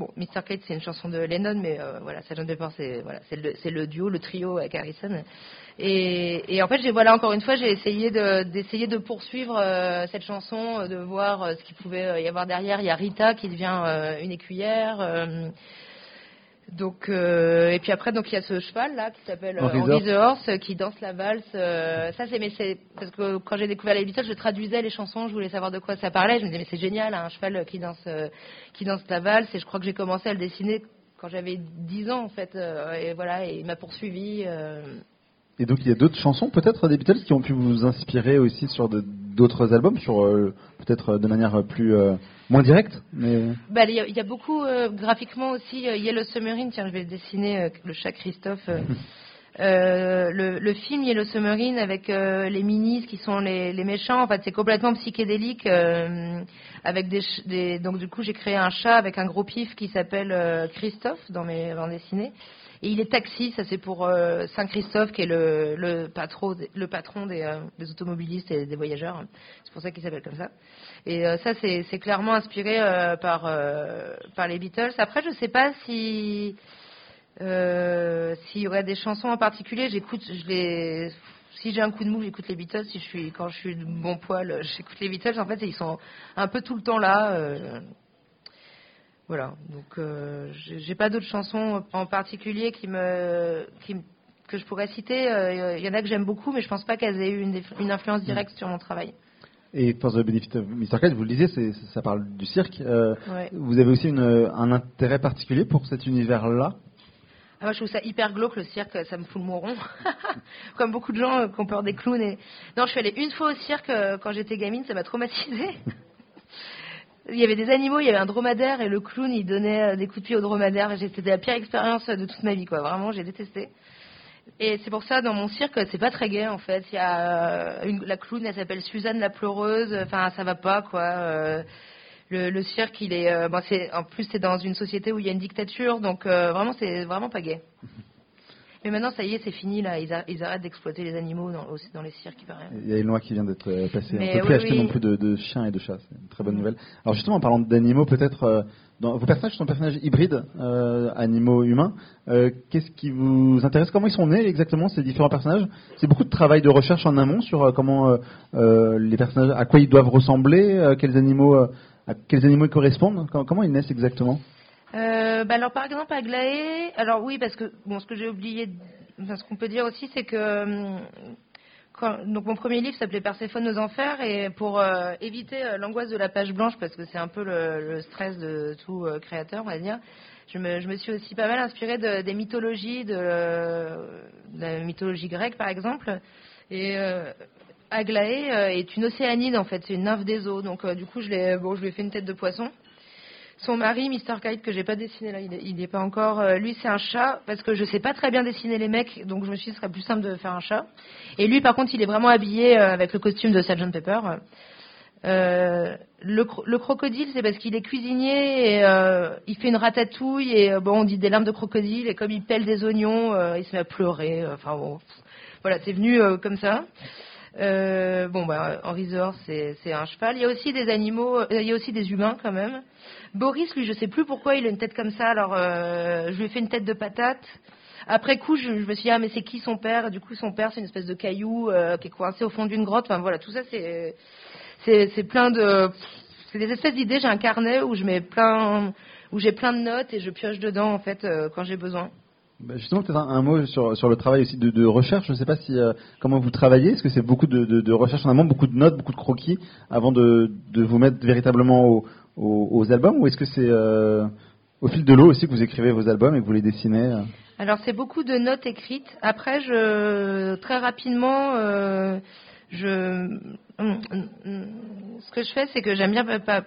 S2: Bon, Mr. Kite, c'est une chanson de Lennon, mais euh, voilà, Sgt. Pepper, c'est voilà, le, le duo, le trio avec Harrison. Et, et en fait, voilà encore une fois, j'ai essayé de d'essayer de poursuivre euh, cette chanson, euh, de voir euh, ce qu'il pouvait y avoir derrière. Il y a Rita qui devient une écuyère. Euh, donc euh, et puis après donc il y a ce cheval là qui s'appelle euh,
S1: Henry the
S2: Horse euh, qui danse la valse. euh, ça c'est mais c'est parce que quand j'ai découvert les Beatles, je traduisais les chansons, je voulais savoir de quoi ça parlait. Je me disais mais c'est génial, hein, un cheval qui danse euh, qui danse la valse. Et je crois que j'ai commencé à le dessiner quand j'avais 10 ans en fait. euh, et voilà, et il m'a poursuivi. euh,
S1: Et donc il y a d'autres chansons peut-être des Beatles qui ont pu vous inspirer aussi sur de- d'autres albums, sur euh, peut-être euh, de manière plus euh, moins directe, mais
S2: Bah, il, y a, il y a beaucoup euh, graphiquement aussi Yellow Submarine. Tiens, je vais dessiner le chat Christophe. le, le film Yellow Submarine avec les minis qui sont les, les méchants. En fait, c'est complètement psychédélique. avec des, des- donc du coup, j'ai créé un chat avec un gros pif qui s'appelle Christophe dans mes bandes dessinées. Et il est taxi, ça c'est pour euh, Saint Christophe qui est le, patron, euh, des automobilistes et des voyageurs. C'est pour ça qu'il s'appelle comme ça. Et euh, ça, c'est clairement inspiré par, les Beatles. Après, je sais pas si s'il y aurait des chansons en particulier. J'écoute. Si j'ai un coup de mou, j'écoute les Beatles. Si je suis, quand je suis de bon poil, j'écoute les Beatles. En fait, ils sont un peu tout le temps là. Voilà. Donc, euh, j'ai pas d'autres chansons en particulier qui me, qui, me- que je pourrais citer. Euh, Il y en a que j'aime beaucoup, mais je pense pas qu'elles aient eu une, influence directe sur mon travail.
S1: et For the Benefit of Mr. Kite, vous le disiez, ça parle du cirque. euh,
S2: Ouais.
S1: Vous avez aussi une, un intérêt particulier pour cet univers-là?
S2: Ah, moi, je trouve ça hyper glauque, le cirque, ça me fout le moron. Comme beaucoup de gens euh, qui ont peur des clowns. Et... Non, je suis allée une fois au cirque euh, quand j'étais gamine, ça m'a traumatisée. il y avait des animaux, il y avait un dromadaire et le clown, il donnait euh, des coups de pied au dromadaire. C'était la pire expérience de toute ma vie, quoi. Vraiment, j'ai détesté. Et c'est pour ça, dans mon cirque, c'est pas très gai, en fait. Il y a euh, une- la clown, elle s'appelle Suzanne la pleureuse. Enfin, ça va pas, quoi. Euh, le, le cirque, il est, bon, c'est, en plus, c'est dans une société où il y a une dictature, donc vraiment, c'est vraiment pas gay. Mais maintenant, ça y est, c'est fini là. Ils, a- ils arrêtent d'exploiter les animaux dans, aussi dans les cirques, il paraît.
S1: Il y a une loi qui vient d'être euh, passée. On ne peut plus acheter
S2: oui.
S1: non plus de, de chiens et de chats. C'est une très bonne
S2: Mm.
S1: nouvelle. Alors justement, en parlant d'animaux, peut-être, euh, dans- vos personnages sont personnages hybrides, euh, animaux humains. Euh, Qu'est-ce qui vous intéresse? Comment ils sont nés exactement ces différents personnages? C'est beaucoup de travail de recherche en amont sur euh, comment les personnages, à quoi ils doivent ressembler, quels animaux, à quels animaux ils correspondent. Comment, comment ils naissent exactement?
S2: Euh, bah alors par exemple Aglaé, alors oui parce que bon ce que j'ai oublié, ce qu'on peut dire aussi c'est que hum, quand- donc mon premier livre s'appelait Perséphone aux enfers et pour euh, éviter euh, l'angoisse de la page blanche parce que c'est un peu le, stress de tout créateur on va dire, je me, suis aussi pas mal inspirée de- des mythologies de, de la mythologie grecque par exemple et Aglaé est une océanide en fait, c'est une nymphe des eaux donc du coup je l'ai bon je lui ai fait une tête de poisson. Son mari, Mr. Kite, que j'ai pas dessiné là, il n'y est pas encore. euh, lui, c'est un chat parce que je sais pas très bien dessiner les mecs, donc je me suis dit ce serait plus simple de faire un chat. Et lui, par contre, il est vraiment habillé euh, avec le costume de Sgt Pepper. Euh, le, cro- le crocodile, c'est parce qu'il est cuisinier et euh, il fait une ratatouille et euh, bon, on dit des larmes de crocodile et comme il pèle des oignons, euh, il se met à pleurer. euh, Enfin bon, voilà, c'est venu comme ça. Euh, bon, bah, Henri c'est un cheval. Il y a aussi des animaux, euh, il y a aussi des humains quand même. Boris, lui, je sais plus pourquoi il a une tête comme ça. Alors, euh, je lui ai fait une tête de patate. Après coup, je, me suis dit, ah, mais c'est qui son père? Du coup, son père, c'est une espèce de caillou euh, qui est coincé au fond d'une grotte. Enfin, voilà, tout ça, c'est plein de, c'est des espèces d'idées. J'ai un carnet où je mets plein, où j'ai plein de notes et je pioche dedans en fait euh, quand j'ai besoin.
S1: Bah, justement, peut-être un, mot sur, sur le travail aussi de, recherche. Je ne sais pas si euh, comment vous travaillez. Est-ce que c'est beaucoup de, recherche en amont, beaucoup de notes, beaucoup de croquis avant de, de vous mettre véritablement au- au- aux albums, ou est-ce que c'est euh, au fil de l'eau aussi que vous écrivez vos albums et que vous les dessinez euh?
S2: Alors c'est beaucoup de notes écrites. Après, je très rapidement, je ce que je fais, c'est que j'aime bien pas-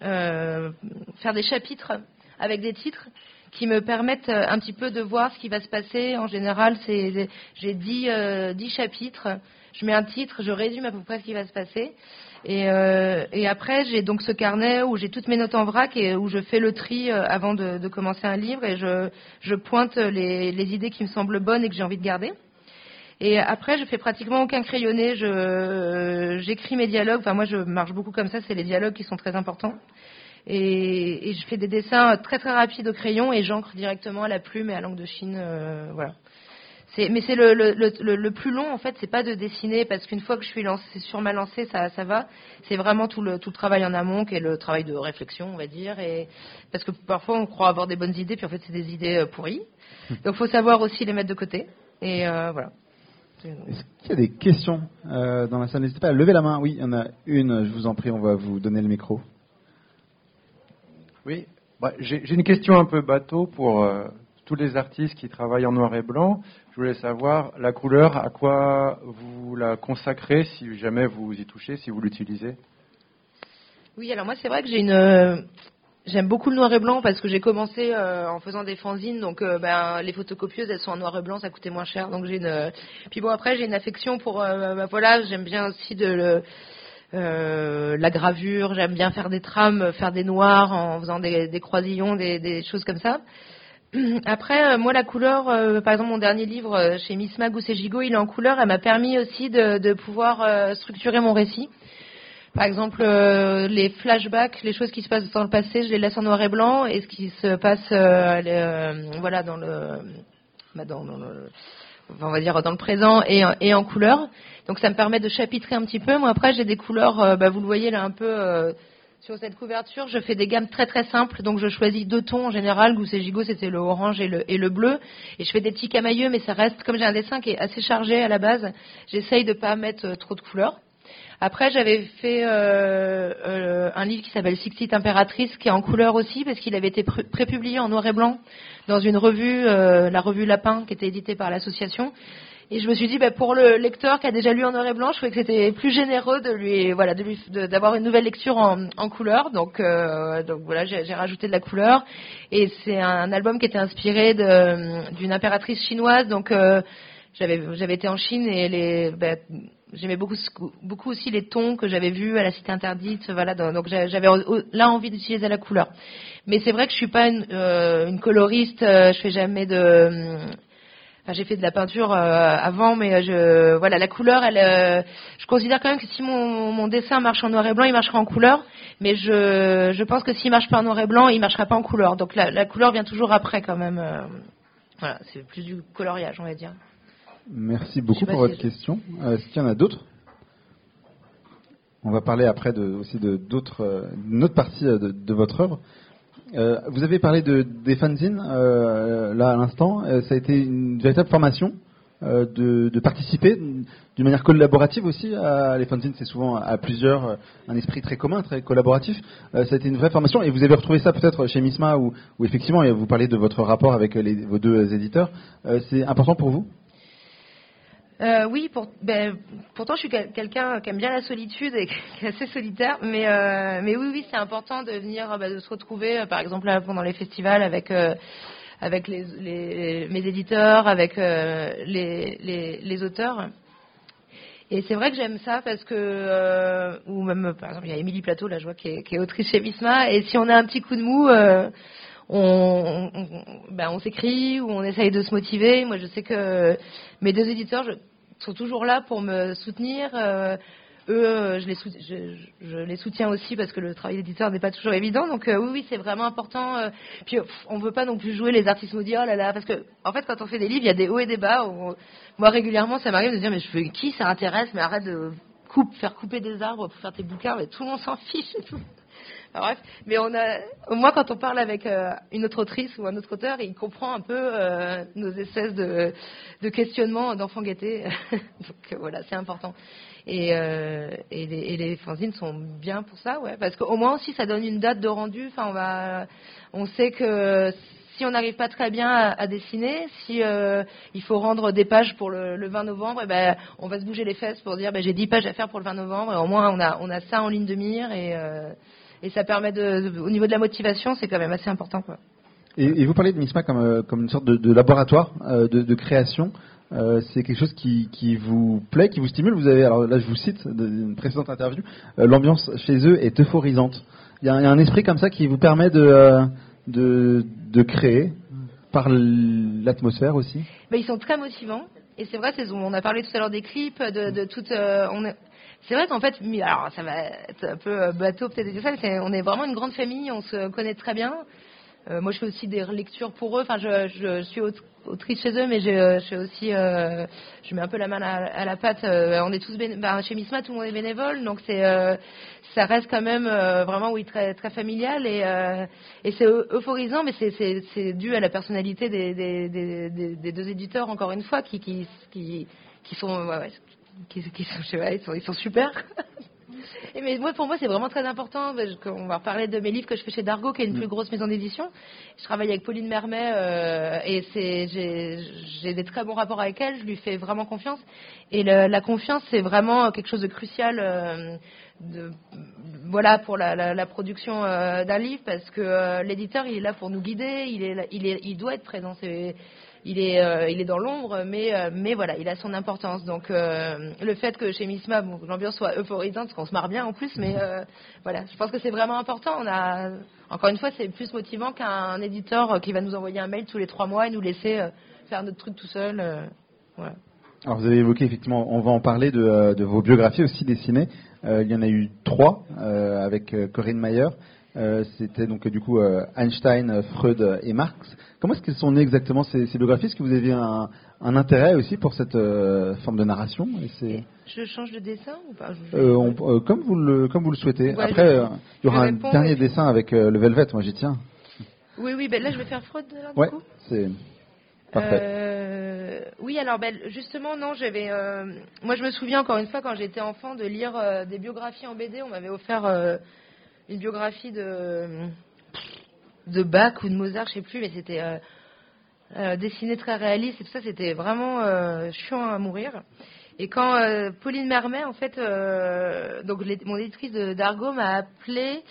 S2: faire des chapitres avec des titres qui me permettent euh, un petit peu de voir ce qui va se passer. En général, c'est j'ai 10, euh, 10 chapitres. Je mets un titre, je résume à peu près ce qui va se passer. Et, euh, et après, j'ai donc ce carnet où j'ai toutes mes notes en vrac et où je fais le tri euh, avant de, de commencer un livre et je, je pointe les, les idées qui me semblent bonnes et que j'ai envie de garder. Et après, je fais pratiquement aucun crayonné. Je j'écris mes dialogues. Enfin, moi, je marche beaucoup comme ça. C'est les dialogues qui sont très importants. Et, et je fais des dessins très très rapides au crayon et j'encre directement à la plume et à l'encre de Chine. euh, voilà. Mais c'est le, le, le, le- le plus long en fait, c'est pas de dessiner parce qu'une fois que je suis lancée sur ma lancée, ça, ça va. C'est vraiment tout le, tout le travail en amont qui est le travail de réflexion, on va dire. Et parce que parfois on croit avoir des bonnes idées, puis en fait c'est des idées euh, pourries. Donc faut savoir aussi les mettre de côté. Et euh, voilà.
S1: Est-ce qu'il y a des questions euh, dans la salle? N'hésitez pas à lever la main. Oui, il y en a une. Je vous en prie, on va vous donner le micro.
S5: Oui, bah, j'ai une question un peu bateau pour euh, tous les artistes qui travaillent en noir et blanc. Je voulais savoir la couleur, à quoi vous la consacrez si jamais vous y touchez, si vous l'utilisez?
S2: Oui, alors moi c'est vrai que euh, j'aime beaucoup le noir et blanc parce que j'ai commencé euh, en faisant des fanzines donc ben les photocopieuses elles sont en noir et blanc, ça coûtait moins cher donc puis bon après j'ai une affection pour ben, voilà, j'aime bien aussi de le euh, la gravure, j'aime bien faire des trames, faire des noirs en faisant des, croisillons, des, choses comme ça. Après, euh, moi, la couleur, euh, par exemple, mon dernier livre chez Miss Mag ou Gigot, il est en couleur. Elle m'a permis aussi de, pouvoir structurer mon récit. Par exemple, les flashbacks, les choses qui se passent dans le passé, je les laisse en noir et blanc, et ce qui se passe, voilà, dans le, bah, on va dire dans le présent et, et en couleur. Donc ça me permet de chapitrer un petit peu. Moi après j'ai des couleurs, euh, bah, vous le voyez là un peu euh, sur cette couverture, je fais des gammes très très simples. Donc je choisis deux tons en général. Gousset Gigot c'était le orange et le, et le bleu. Et je fais des petits camailleux, mais ça reste comme j'ai un dessin qui est assez chargé à la base. J'essaye de pas mettre euh, trop de couleurs. Après, j'avais fait euh, euh, un livre qui s'appelle Sixtite Impératrice, qui est en couleur aussi, parce qu'il avait été pré- prépublié en noir et blanc dans une revue, euh, la revue Lapin, qui était éditée par l'association. Et je me suis dit, bah, pour le lecteur qui a déjà lu en noir et blanc, je trouvais que c'était plus généreux de lui, voilà, d'avoir une nouvelle lecture en, couleur. Donc, euh, donc voilà, j'ai rajouté de la couleur. Et c'est un album qui était inspiré d'une impératrice chinoise. Donc, euh, j'avais j'avais été en Chine et les bah, j'aimais beaucoup beaucoup aussi les tons que j'avais vus à la cité interdite voilà donc donc j'a- j'avais là envie d'utiliser la couleur mais c'est vrai que je suis pas une, euh, une coloriste euh, je fais jamais de Enfin, j'ai fait de la peinture euh, avant, mais je, voilà, la couleur, elle, euh, je considère quand même que si mon, mon dessin marche en noir et blanc, il marchera en couleur. Mais je, je pense que s'il marche pas en noir et blanc, il marchera pas en couleur. Donc la, la couleur vient toujours après quand même. euh, voilà, c'est plus du coloriage, on va dire.
S1: Merci beaucoup pour votre question. Euh, Est-ce qu'il y en a d'autres? On va parler après de, aussi de d'autres, d'une autre partie euh, de, de votre œuvre. Euh, vous avez parlé de, des fanzines euh, là à l'instant. Euh, ça a été une véritable formation de, de participer d'une manière collaborative aussi. À, les fanzines, c'est souvent à plusieurs un esprit très commun, très collaboratif. Ça a été une vraie formation et vous avez retrouvé ça peut-être chez Misma où, où effectivement vous parlez de votre rapport avec les, vos deux éditeurs. C'est important pour vous?
S2: Euh, oui, pour, ben, pourtant je suis quel- quelqu'un qui aime bien la solitude et qui est assez solitaire, mais, euh, mais oui, oui, c'est important de venir, euh, bah, de se retrouver, euh, par exemple là, pendant les festivals avec euh, avec les, les- mes éditeurs, avec euh, les, les, auteurs. Et c'est vrai que j'aime ça parce que, euh, ou même, par exemple, il y a Émilie Plateau, là, je vois, qui est, qui est autrice chez Bisma, et si on a un petit coup de mou, euh, on, on, ben, on s'écrit ou on essaye de se motiver. Moi, je sais que mes deux éditeurs je- sont toujours là pour me soutenir. euh, eux, euh, je les, sout- je, je- les soutiens aussi parce que le travail d'éditeur n'est pas toujours évident. Donc euh, oui, oui, c'est vraiment important. puis on veut pas non plus jouer les artistes maudits. Oh là là, parce que en fait, quand on fait des livres, il y a des hauts et des bas. Moi, régulièrement, ça m'arrive de dire mais je veux qui ça intéresse, mais arrête de coupe, faire couper des arbres pour faire tes bouquins, mais tout le monde s'en fiche et tout. Bref, mais on a, moins quand on parle avec euh, une autre autrice ou un autre auteur, il comprend un peu euh, nos espèces de, de questionnements d'enfants gâtés. Donc euh, voilà, c'est important. Et, euh, et, les, et les fanzines sont bien pour ça, ouais, parce qu'au moins aussi ça donne une date de rendu. Enfin, on va, on sait que si on n'arrive pas très bien à, à dessiner, si euh, il faut rendre des pages pour le, le 20 novembre, eh ben, on va se bouger les fesses pour dire ben, j'ai 10 pages à faire pour le 20 novembre, et au moins on a, on a ça en ligne de mire, et, euh, et ça permet de, de- au niveau de la motivation, c'est quand même assez important. Quoi.
S1: Et, et vous parlez de MISMA comme, euh, comme une sorte de, de laboratoire euh, de, de création. Euh, c'est quelque chose qui, qui vous plaît, qui vous stimule. Vous avez, alors là, je vous cite d'une précédente interview, l'ambiance chez eux est euphorisante. Il y, a, un- il y a un esprit comme ça qui vous permet de, de, créer par l'atmosphère aussi?
S2: Mais ils sont très motivants. Et c'est vrai, on a parlé tout à l'heure des clips, de, de toute. euh, on c'est vrai qu'en fait, alors ça va être un peu euh, bateau peut-être de dire ça, mais on est vraiment une grande famille, on se connaît très bien. Euh, moi, je fais aussi des lectures pour eux. Enfin, je, suis aut- autrice chez eux, mais je, je fais aussi, euh, je mets un peu la main à, la pâte. Euh, on est tous ben, chez Misma, tout le monde est bénévole, donc euh, ça reste quand même euh, vraiment oui très familial et, euh, et c'est eu- euphorisant, mais c'est, dû à la personnalité des, deux éditeurs encore une fois qui sont qui, qui sont, je sais pas, ils sont, ils sont super. Et mais moi, pour moi, c'est vraiment très important. On va reparler de mes livres que je fais chez Dargo, qui est une plus grosse maison d'édition. Je travaille avec Pauline Mermet euh, et j'ai, j'ai des très bons rapports avec elle. Je lui fais vraiment confiance. Et le- la confiance, c'est vraiment quelque chose de crucial. euh, de, voilà pour la, la- la production euh, d'un livre parce que euh, l'éditeur il est là pour nous guider il est là- il est il doit être présent c'est il est, euh, il est dans l'ombre, mais, euh, mais voilà, il a son importance. Donc, euh, le fait que chez Misma, bon, l'ambiance soit euphorisante, parce qu'on se marre bien en plus, mais voilà, je pense que c'est vraiment important. On a, encore une fois, c'est plus motivant qu'un éditeur qui va nous envoyer un mail tous les trois mois et nous laisser faire notre truc tout seul.
S1: Alors vous avez évoqué effectivement, on va en parler de, de vos biographies aussi dessinées. Il y en a eu trois avec Corinne Mayer. Euh, C'était donc du coup euh, Einstein, Freud et Marx. Comment est-ce qu'elles sont nées exactement ces, ces biographies? Est-ce que vous avez un, un intérêt aussi pour cette euh, forme de narration? Et
S2: Je change de dessin ou pas?
S1: On- comme vous le comme vous le souhaitez.
S2: Ouais,
S1: Après, il y aura un
S2: réponds,
S1: dernier dessin avec le Velvet. Moi, j'y tiens.
S2: Oui, oui, ben là, je vais faire Freud. alors, du
S1: Ouais,
S2: coup.
S1: c'est.
S2: Euh, oui, alors ben, justement, non, j'avais. euh, moi, je me souviens encore une fois quand j'étais enfant de lire euh, des biographies en BD. On m'avait offert une biographie de Bach ou de Mozart, je sais plus, mais c'était euh, euh, dessiné très réaliste et tout ça. C'était vraiment euh, chiant à mourir. Et quand Pauline Mermet, en fait, donc mon éditrice d'Argo m'a appelé.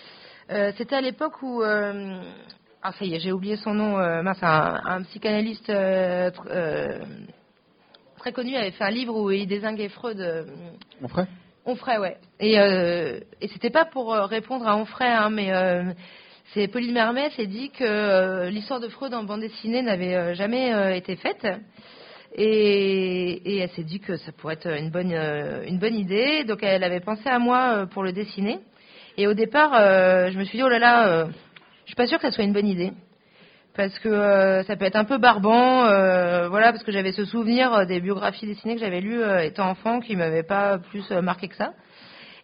S2: c'était à l'époque où ah ça y est, j'ai oublié son nom. Un, psychanalyste tr- très connu avait fait un livre où il désinguait Freud. euh,
S1: On ferait
S2: Onfray, ouais. Et, euh, et c'était pas pour euh, répondre à Onfray, hein, mais euh, c'est Pauline Mermet s'est dit que euh, l'histoire de Freud en bande dessinée n'avait jamais été faite. Et, et elle s'est dit que ça pourrait être une bonne, une bonne idée. Donc elle avait pensé à moi pour le dessiner. Et au départ, je me suis dit, oh là là, je suis pas sûre que ça soit une bonne idée. Parce que euh, ça peut être un peu barbant, euh, voilà, parce que j'avais ce souvenir euh, des biographies dessinées que j'avais lues étant enfant qui m'avaient pas plus marqué que ça.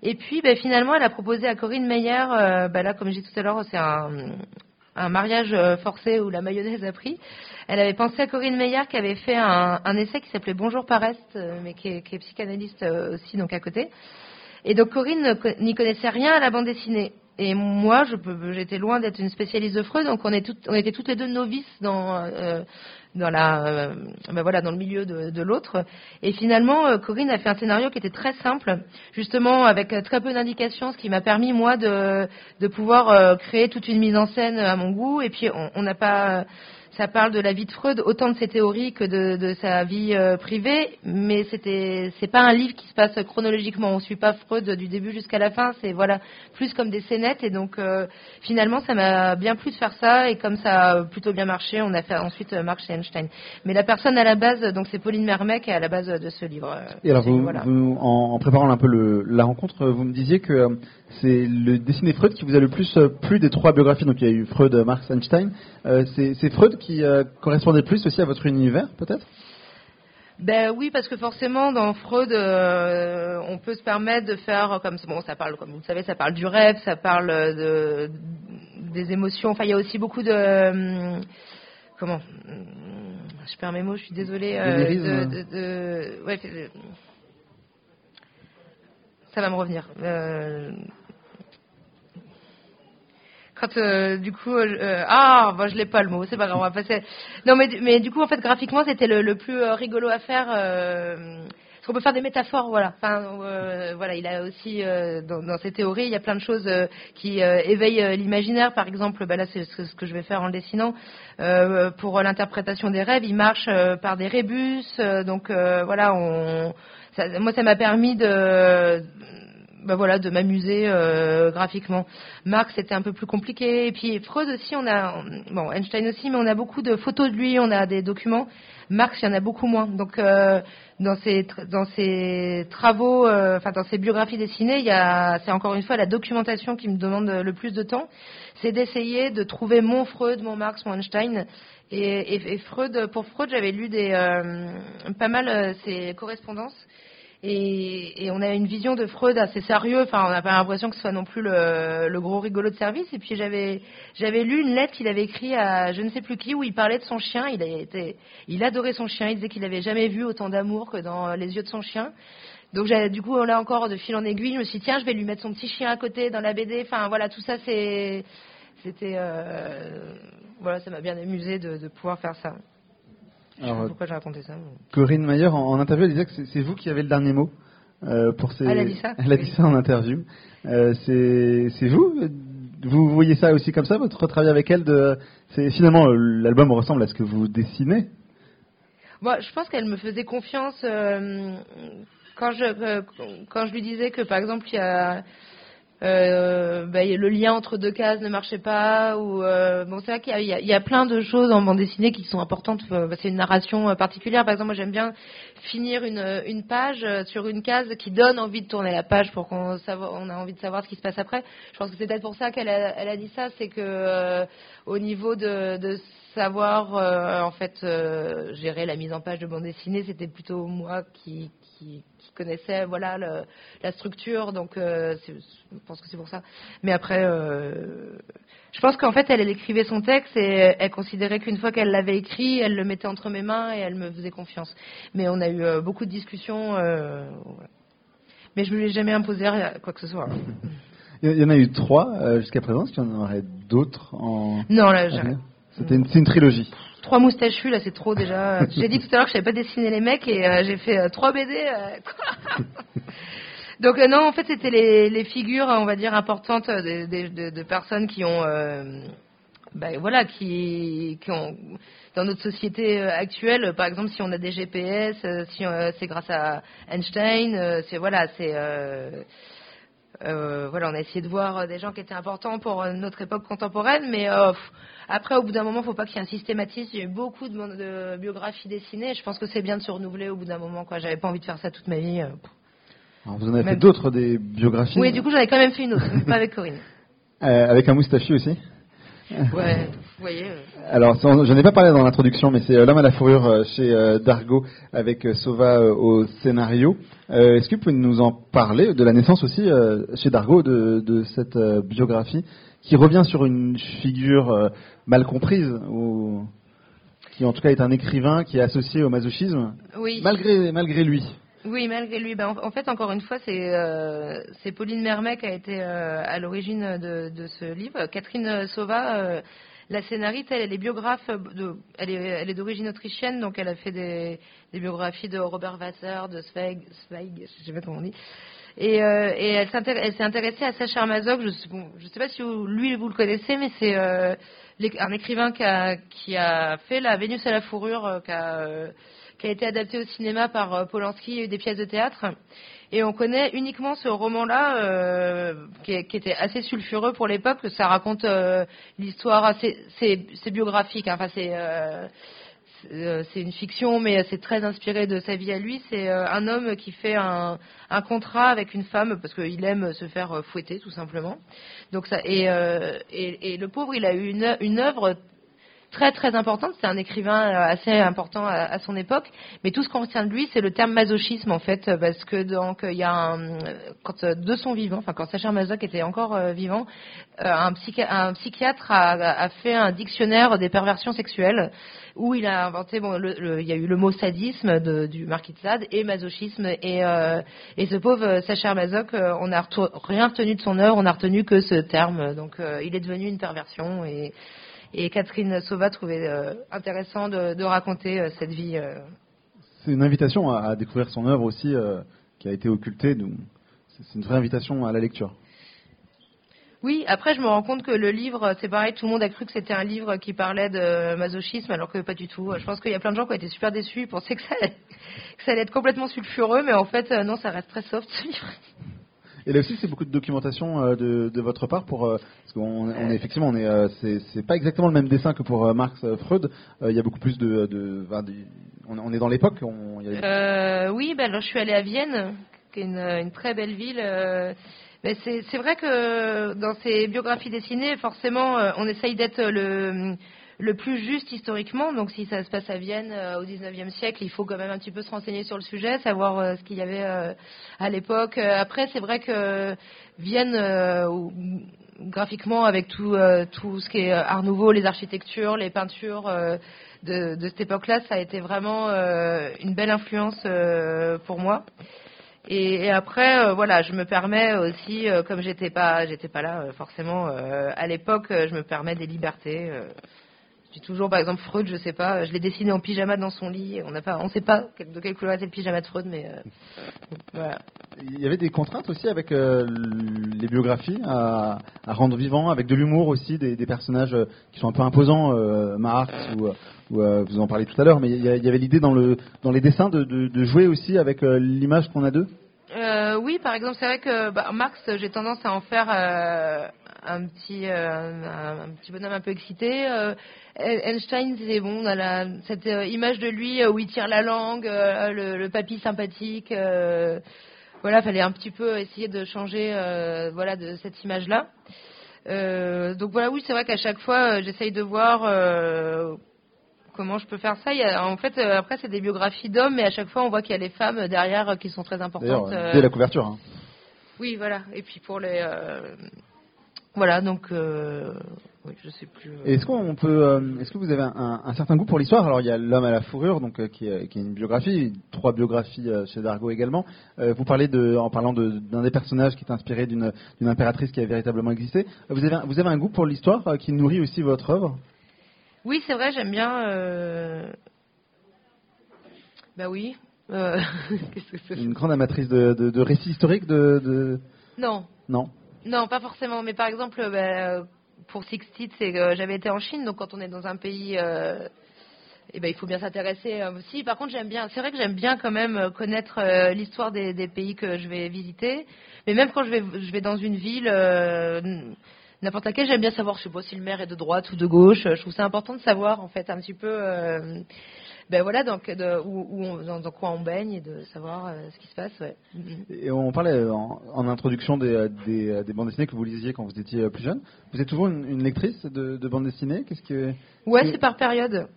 S2: Et puis, ben, finalement, elle a proposé à Corinne Meyer, ben là, comme j'ai dit tout à l'heure, c'est un, mariage forcé où la mayonnaise a pris. Elle avait pensé à Corinne Meyer qui avait fait un, essai qui s'appelait Bonjour Pareste, mais qui est, qui est psychanalyste aussi, donc à côté. Et donc Corinne ne co- n'y connaissait rien à la bande dessinée. Et moi, j'étais loin d'être une spécialiste de Freud, donc on, est on était toutes les deux novices dans, euh, dans, la, euh, ben voilà, dans le milieu de, de l'autre. Et finalement, euh, Corinne a fait un scénario qui était très simple, justement avec euh, très peu d'indications, ce qui m'a permis, moi, de, de pouvoir euh, créer toute une mise en scène à mon goût. Et puis, on n'a pas... Ça parle de la vie de Freud, autant de ses théories que de, de sa vie euh, privée, mais c'était c'est pas un livre qui se passe chronologiquement. On suit pas Freud du début jusqu'à la fin. C'est voilà plus comme des scénettes et donc euh, finalement ça m'a bien plu de faire ça et comme ça a plutôt bien marché, on a fait ensuite euh, Marx et Einstein. Mais la personne à la base, donc c'est Pauline est à la base de ce livre. euh,
S1: Et alors, vous,
S2: voilà.
S1: vous- en, en préparant un peu le- la rencontre, vous me disiez que euh, c'est le dessiné Freud qui vous a le plus euh, plu des trois biographies. Donc, il y a eu Freud, Marx, Einstein. Euh, c'est Freud qui euh, correspondait plus aussi à votre univers, peut-être?
S2: Ben oui, parce que forcément, dans Freud, euh, on peut se permettre de faire comme bon, ça parle, comme vous le savez, ça parle du rêve, ça parle de des émotions. Enfin, il y a aussi beaucoup de hum, comment hum, Je perds mes mots, je suis désolée. euh, de, de- de- ouais, euh, ça va me revenir. Euh, quand euh, du coup euh, euh, ah bon, je l'ai pas le mot c'est pas grave on va passer. Non mais mais du coup en fait graphiquement c'était le, plus euh, rigolo à faire euh, parce qu'on peut faire des métaphores voilà. Enfin euh, voilà il a aussi dans, dans ses théories il y a plein de choses qui éveillent l'imaginaire. Par exemple bah là c'est ce que je vais faire en le dessinant. Pour l'interprétation des rêves il marche par des rébus donc voilà on ça- moi ça m'a permis de bah voilà, de m'amuser euh, graphiquement. Marx, c'était un peu plus compliqué. Et puis Freud aussi, on a, bon, Einstein aussi, mais on a beaucoup de photos de lui, on a des documents. Marx, il y en a beaucoup moins. Donc, euh, dans ses dans ses travaux, euh, enfin dans ses biographies dessinées, il y a, c'est encore une fois la documentation qui me demande le plus de temps. C'est d'essayer de trouver mon Freud, mon Marx, mon Einstein. Et, et- et Freud, pour Freud, j'avais lu des euh, pas mal euh, ses correspondances. Et, on a une vision de Freud assez sérieux. Enfin, on n'a pas l'impression que ce soit non plus le, gros rigolo de service. Et puis j'avais j'avais lu une lettre qu'il avait écrite à je ne sais plus qui où il parlait de son chien. Il il adorait son chien. Il disait qu'il n'avait jamais vu autant d'amour que dans les yeux de son chien. Donc du coup là encore de fil en aiguille, je me suis dit tiens je vais lui mettre son petit chien à côté dans la BD. Enfin voilà tout ça c'est c'était euh, voilà ça m'a bien amusé de pouvoir faire ça. Je sais pas
S1: Alors,
S2: pourquoi j'ai raconté ça. mais-
S1: Corinne Mayer, en, en interview, elle disait que c'est- vous qui avez le dernier mot. euh, pour ces...
S2: Elle a dit ça
S1: Elle a dit ça en interview. Euh, c'est vous Vous voyez ça aussi comme ça, votre travail avec elle de... Finalement, l'album ressemble à ce que vous dessinez.
S2: Moi, je pense qu'elle me faisait confiance euh, quand je euh, quand je lui disais que par exemple il y a euh, bah, le lien entre deux cases ne marchait pas ou euh, bon c'est vrai qu'il y a, plein de choses en bande dessinée qui sont importantes euh, c'est une narration euh, particulière. Par exemple moi j'aime bien finir une, une page euh, sur une case qui donne envie de tourner la page pour qu'on on a envie de savoir ce qui se passe après. Je pense que c'est peut-être pour ça qu'elle a, dit ça c'est que euh, au niveau de, de savoir euh, en fait euh, gérer la mise en page de bande dessinée c'était plutôt moi qui, qui, qui connaissais voilà le- la structure donc euh, je pense que c'est pour ça mais après euh, je pense qu'en fait elle, elle écrivait son texte et elle considérait qu'une fois qu'elle l'avait écrit elle le mettait entre mes mains et elle me faisait confiance mais on a eu euh, beaucoup de discussions euh, voilà. mais je ne lui ai jamais imposé rien- quoi que ce soit
S1: Il y en a eu trois jusqu'à présent. Est-ce qu'il y en aurait d'autres en...
S2: non là
S1: venir? C'était une trilogie.
S2: Trois moustachus, là, c'est trop déjà. J'ai dit tout à l'heure que je savais pas dessiner les mecs et euh, j'ai fait euh, trois BD. euh, quoi. Donc euh, non, en fait, c'était les, les figures, on va dire, importantes euh, de, de- de- de personnes qui ont, euh, ben, voilà, qui, qui ont dans notre société euh, actuelle, euh, par exemple, si on a des GPS, euh, si euh, c'est grâce à Einstein, euh, c'est voilà, c'est euh, voilà, on a essayé de voir euh, des gens qui étaient importants pour euh, notre époque contemporaine, mais euh, pff, après, au bout d'un moment, faut pas qu'il y ait un systématisme. Il y a eu beaucoup de, biographies dessinées. et Je pense que c'est bien de se renouveler au bout d'un moment. Quoi, j'avais pas envie de faire ça toute ma vie.
S1: Alors, vous en avez fait d'autres, des biographies?
S2: Oui, du coup, j'en ai quand même fait une autre, mais pas avec Corinne.
S1: Euh, Avec un moustachu aussi?
S2: Ouais, vous voyez. euh,
S1: Alors, ça, j'en ai pas parlé dans l'introduction, mais c'est euh, L'homme à la fourrure euh, chez Dargo avec Sova au scénario. Euh, Est-ce que vous pouvez nous en parler de la naissance aussi chez Dargo de, de cette biographie qui revient sur une figure mal comprise ou qui en tout cas est un écrivain qui est associé au masochisme
S2: Oui.
S1: malgré malgré lui?
S2: Oui, malgré lui. Ben, en, fait, encore une fois, c'est euh, Pauline Mermet qui a été euh, à l'origine de, de ce livre. Catherine Sauva, euh, la scénariste, elle, est biographe, de, elle est, est d'origine autrichienne, donc elle a fait des, des biographies de Robert Wasser, de Zweig, Zweig je sais pas comment on dit. Et, euh, et elle s'est intéressée à Sacha Mazog. Je je sais pas si vous- lui vous le connaissez, mais c'est euh, un écrivain qui a, qui a fait la Vénus à la fourrure, euh, qui a, euh, qui a été adapté au cinéma par euh, Polanski, des pièces de théâtre. Et on connaît uniquement ce roman-là, euh, qui, était assez sulfureux pour l'époque. Ça raconte euh, l'histoire, assez- c'est biographique. hein. C'est une fiction, mais c'est très inspiré de sa vie à lui. C'est un homme qui fait un, contrat avec une femme parce qu'il aime se faire fouetter, tout simplement. Donc ça, et, et, et le pauvre, il a eu une, une œuvre très très importante. C'est un écrivain euh, assez important à, à son époque. Mais tout ce qu'on retient de lui, c'est le terme masochisme en fait, parce que donc il y a un, quand euh, de son vivant, enfin quand Sacha Masoch était encore euh, vivant, euh, un, psychi- un psychiatre a, fait un dictionnaire des perversions sexuelles où il a inventé, bon, il y a eu le mot sadisme du Marquis de Sade et masochisme et, euh, ce pauvre Sacha euh, on n'a rien retenu de son œuvre, on n'a retenu que ce terme, donc euh, il est devenu une perversion et, et Catherine Sauva trouvait euh, intéressant de, de raconter euh, cette vie. euh,
S1: C'est une invitation à, à découvrir son œuvre aussi, qui a été occultée. donc C'est une vraie invitation à la lecture.
S2: Oui, après je me rends compte que le livre, c'est pareil, tout le monde a cru que c'était un livre qui parlait de masochisme, alors que pas du tout. Je pense qu'il y a plein de gens qui ont été super déçus, ils pensaient que ça allait, que ça allait être complètement sulfureux, mais en fait, non, ça reste très soft ce livre.
S1: Et là aussi, c'est beaucoup de documentation euh, de, de votre part pour euh, parce qu'on on est effectivement, on est, euh, c'est, c'est pas exactement le même dessin que pour Marx, Freud. Il y a beaucoup plus de, de, on, on est dans l'époque. A-
S2: oui, ben alors je suis allée à Vienne, qui est une, une très belle ville. mais c'est c'est vrai que dans ces biographies dessinées, forcément, on essaye d'être le, le plus juste historiquement. Donc, si ça se passe à Vienne euh, au 19e siècle, il faut quand même un petit peu se renseigner sur le sujet, savoir euh, ce qu'il y avait euh, à l'époque. Euh, Après, c'est vrai que Vienne, euh, graphiquement, avec tout, tout ce qui est Art Nouveau, les architectures, les peintures. de, de cette époque-là, ça a été vraiment une belle influence pour moi. Et, après, euh, voilà, je me permets aussi, euh, comme j'étais pas, j'étais pas là euh, forcément à l'époque, je me permets des libertés. Euh. dis toujours, par exemple, Freud, je sais pas, je l'ai dessiné en pyjama dans son lit. On n'a pas, on sait pas de quelle couleur était le pyjama de Freud, mais euh, voilà.
S1: Il y avait des contraintes aussi avec euh, les biographies à, à rendre vivant, avec de l'humour aussi, des, des personnages euh, qui sont un peu imposants, euh, Marx ou, euh, ou, euh, vous en parlez tout à l'heure, mais il y, avait l'idée dans, le, dans les dessins de, de, de jouer aussi avec euh, l'image qu'on a d'eux?
S2: Euh, oui, par exemple, c'est vrai que bah, Marx, j'ai tendance à en faire euh, un petit euh, un, un petit bonhomme un peu excité. Euh, Einstein, c'est bon, on a la, cette euh, image de lui où il tire la langue, le, le papy sympathique. voilà, fallait un petit peu essayer de changer, voilà, de cette image-là. Euh, donc voilà, oui, c'est vrai qu'à chaque fois, euh, j'essaye de voir euh, comment je peux faire ça. Il y a, en fait, après, c'est des biographies d'hommes, mais à chaque fois, on voit qu'il y a les femmes derrière qui sont très importantes.
S1: dès la couverture. hein.
S2: oui, voilà. Et puis pour les. Voilà, donc. euh, Oui, je sais plus. euh.
S1: Est-ce qu'on peut, euh, est-ce que vous avez un, un certain goût pour l'histoire? Alors il y a l'homme à la fourrure, donc euh, qui, est, qui est une biographie, trois biographies chez Dargaud également. Vous parlez de, en parlant de- d'un des personnages qui est inspiré d'une d'une impératrice qui a véritablement existé. Vous avez, un- vous avez un goût pour l'histoire qui nourrit aussi votre œuvre?
S2: Oui, c'est vrai, j'aime bien. Bah oui. Qu'est-ce que c'est?
S1: Une grande amatrice de, de, de récits historiques de, de...
S2: Non,
S1: Non.
S2: Non, pas forcément. Mais par exemple, euh, bah, pour Sixtit, c'est j'avais été en Chine, donc quand on est dans un pays. euh, eh ben, il faut bien s'intéresser euh, aussi. Par contre, j'aime bien. C'est vrai que j'aime bien quand même euh, connaître euh, l'histoire des, pays que je vais visiter. Mais même quand je vais, je vais dans une ville, euh, n'importe laquelle, j'aime bien savoir, je sais pas si le maire est de droite ou de gauche. Je trouve ça important de savoir, en fait, un petit peu, euh, ben voilà, donc de, où, où on- dans, dans quoi on baigne et de savoir euh, ce qui se passe. Ouais.
S1: Et on parlait euh, en, en introduction des, euh, des, des bandes dessinées que vous lisiez quand vous étiez plus jeune. Vous êtes toujours une, une lectrice de, de bandes dessinées? Qu'est-ce que
S2: Ouais, c'est par période.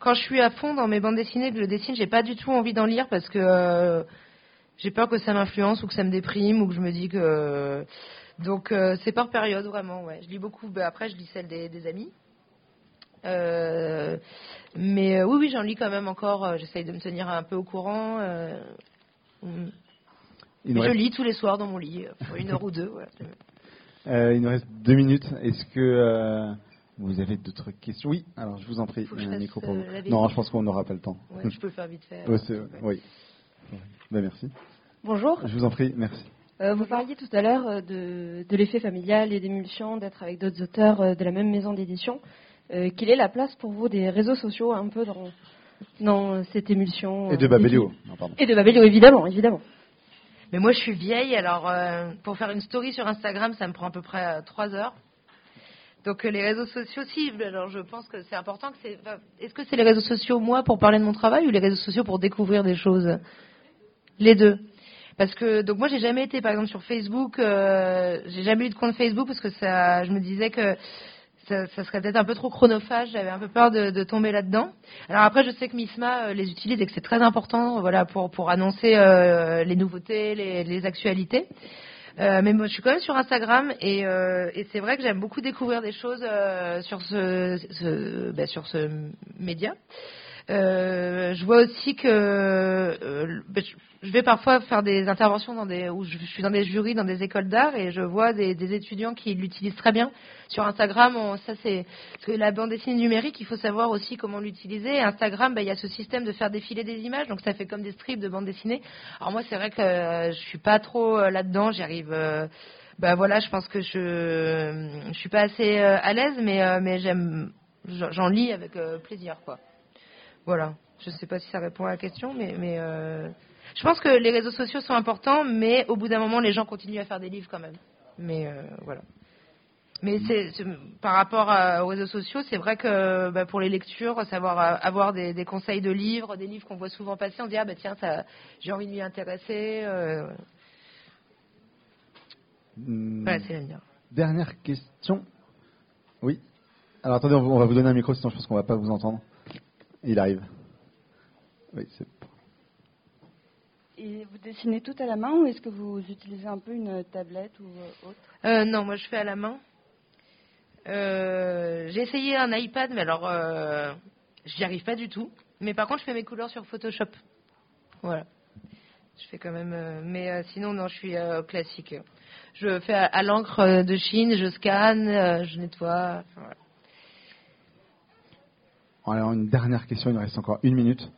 S2: Quand je suis à fond dans mes bandes dessinées que je dessine, j'ai pas du tout envie d'en lire parce que euh, j'ai peur que ça m'influence ou que ça me déprime ou que je me dis que donc euh, c'est par période vraiment. Ouais, je lis beaucoup. bah, après, je lis celles des, des amis. Euh, mais euh, oui, oui, j'en lis quand même encore. euh, J'essaye de me tenir un peu au courant. euh, mm.
S1: il nous,
S2: je
S1: reste,
S2: lis tous les soirs dans mon lit, pour une heure ou deux. voilà.
S1: euh, il nous reste deux minutes. Est-ce que euh, vous avez d'autres questions? Oui. Alors je vous en prie.
S2: Faut
S1: un micro pour vous. Non, je pense qu'on n'aura pas le temps.
S2: Ouais, je peux faire vite fait.
S1: Ouais, oui. Ben, merci.
S6: Bonjour.
S1: Je vous en prie. Merci.
S6: Euh, vous parliez tout à l'heure de, de l'effet familial et d'émulsion, d'être avec d'autres auteurs de la même maison d'édition. Euh, quelle est la place pour vous des réseaux sociaux un peu dans, dans cette émulsion
S1: Et de
S6: euh,
S1: Babelio. Non, pardon.
S6: Et de Babelio, évidemment, évidemment.
S2: Mais moi, je suis vieille, alors euh, pour faire une story sur Instagram, ça me prend à peu près euh, trois heures. Donc euh, les réseaux sociaux, si, alors je pense que c'est important que c'est. enfin, Est-ce que c'est les réseaux sociaux moi pour parler de mon travail ou les réseaux sociaux pour découvrir des choses? Les deux. Parce que donc moi j'ai jamais été par exemple sur Facebook, euh, j'ai jamais eu de compte Facebook parce que ça, je me disais que ça, ça serait peut-être un peu trop chronophage. J'avais un peu peur de, de tomber là-dedans. Alors après, je sais que Misma euh, les utilise et que c'est très important, voilà, pour pour annoncer euh, les nouveautés, les, les actualités. Euh, mais moi, je suis quand même sur Instagram et, euh, et c'est vrai que j'aime beaucoup découvrir des choses euh, sur ce, ce ben, sur ce média. Euh, je vois aussi que euh, ben, je- vais parfois faire des interventions dans des où je suis dans des jurys dans des écoles d'art et je vois des, des étudiants qui l'utilisent très bien sur Instagram. on- ça c'est parce que la bande dessinée numérique, il faut savoir aussi comment l'utiliser. Instagram, ben, il y a ce système de faire défiler des images, donc ça fait comme des strips de bande dessinée. Alors moi, c'est vrai que euh, je suis pas trop euh, là-dedans. J'y arrive. euh, bah voilà, je pense que je je suis pas assez à l'aise, mais mais j'aime j'en lis avec plaisir quoi. Voilà. Je sais pas si ça répond à la question, mais mais euh, je pense que les réseaux sociaux sont importants, mais au bout d'un moment, les gens continuent à faire des livres quand même. Mais euh, voilà. Mais c'est c'est- par rapport à- aux réseaux sociaux, c'est vrai que bah, pour les lectures, savoir euh, avoir des, des conseils de livres, des livres qu'on voit souvent passer, on se dit ah bah tiens ça, j'ai envie de m'y intéresser. euh, voilà, c'est la mienne.
S1: Dernière question. Oui. Alors attendez, on va- on va vous donner un micro, sinon je pense qu'on va pas vous entendre. Il arrive. Oui, c'est
S7: Et vous dessinez tout à la main ou est-ce que vous utilisez un peu une tablette ou euh, autre?
S2: Euh, non, moi je fais à la main. Euh, j'ai essayé un iPad, mais alors euh, j'y arrive pas du tout. Mais par contre, je fais mes couleurs sur Photoshop. Voilà. Je fais quand même. euh, mais euh, sinon, non, je suis euh, classique. Je fais à, à l'encre de Chine, je scanne, euh, je nettoie. Voilà.
S1: Alors une dernière question, il nous reste encore une minute.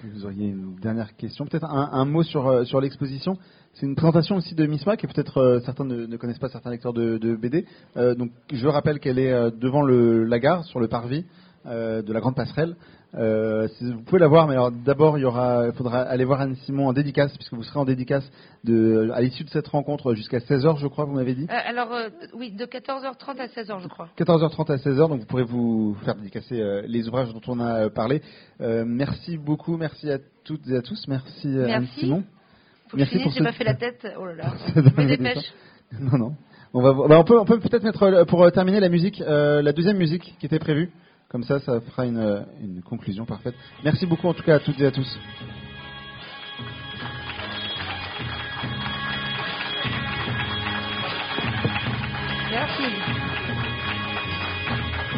S1: Que Vous auriez une dernière question, peut-être un, mot sur, euh, sur l'exposition. C'est une présentation aussi de Miss Mac et peut-être euh, certains ne, connaissent pas certains lecteurs de, BD. Euh, donc je rappelle qu'elle est devant le, la gare, sur le parvis de la Grande Passerelle. Euh, vous pouvez la voir, mais alors d'abord il y aura, il faudra aller voir Anne Simon en dédicace puisque vous serez en dédicace de, à l'issue de cette rencontre jusqu'à 16h, je crois, vous m'avez dit.
S2: Euh, alors, euh, oui, de 14h30 à 16h, je crois.
S1: 14h30 à 16h, donc vous pourrez vous faire dédicacer les ouvrages dont on a parlé. Merci beaucoup, merci à toutes et à tous, merci, Anne
S2: Merci.
S1: Simon.
S2: Faut
S1: Merci
S2: finisse,
S1: pour
S2: j'ai
S1: ce-
S2: pas fait la tête. Oh là là. Je me dépêche.
S1: Non, non. On, va, voir- bah, on peut, on peut peut-être mettre pour terminer la musique, la deuxième musique qui était prévue. Comme ça, ça fera une, conclusion parfaite. Merci beaucoup en tout cas à toutes et à tous.
S2: Merci.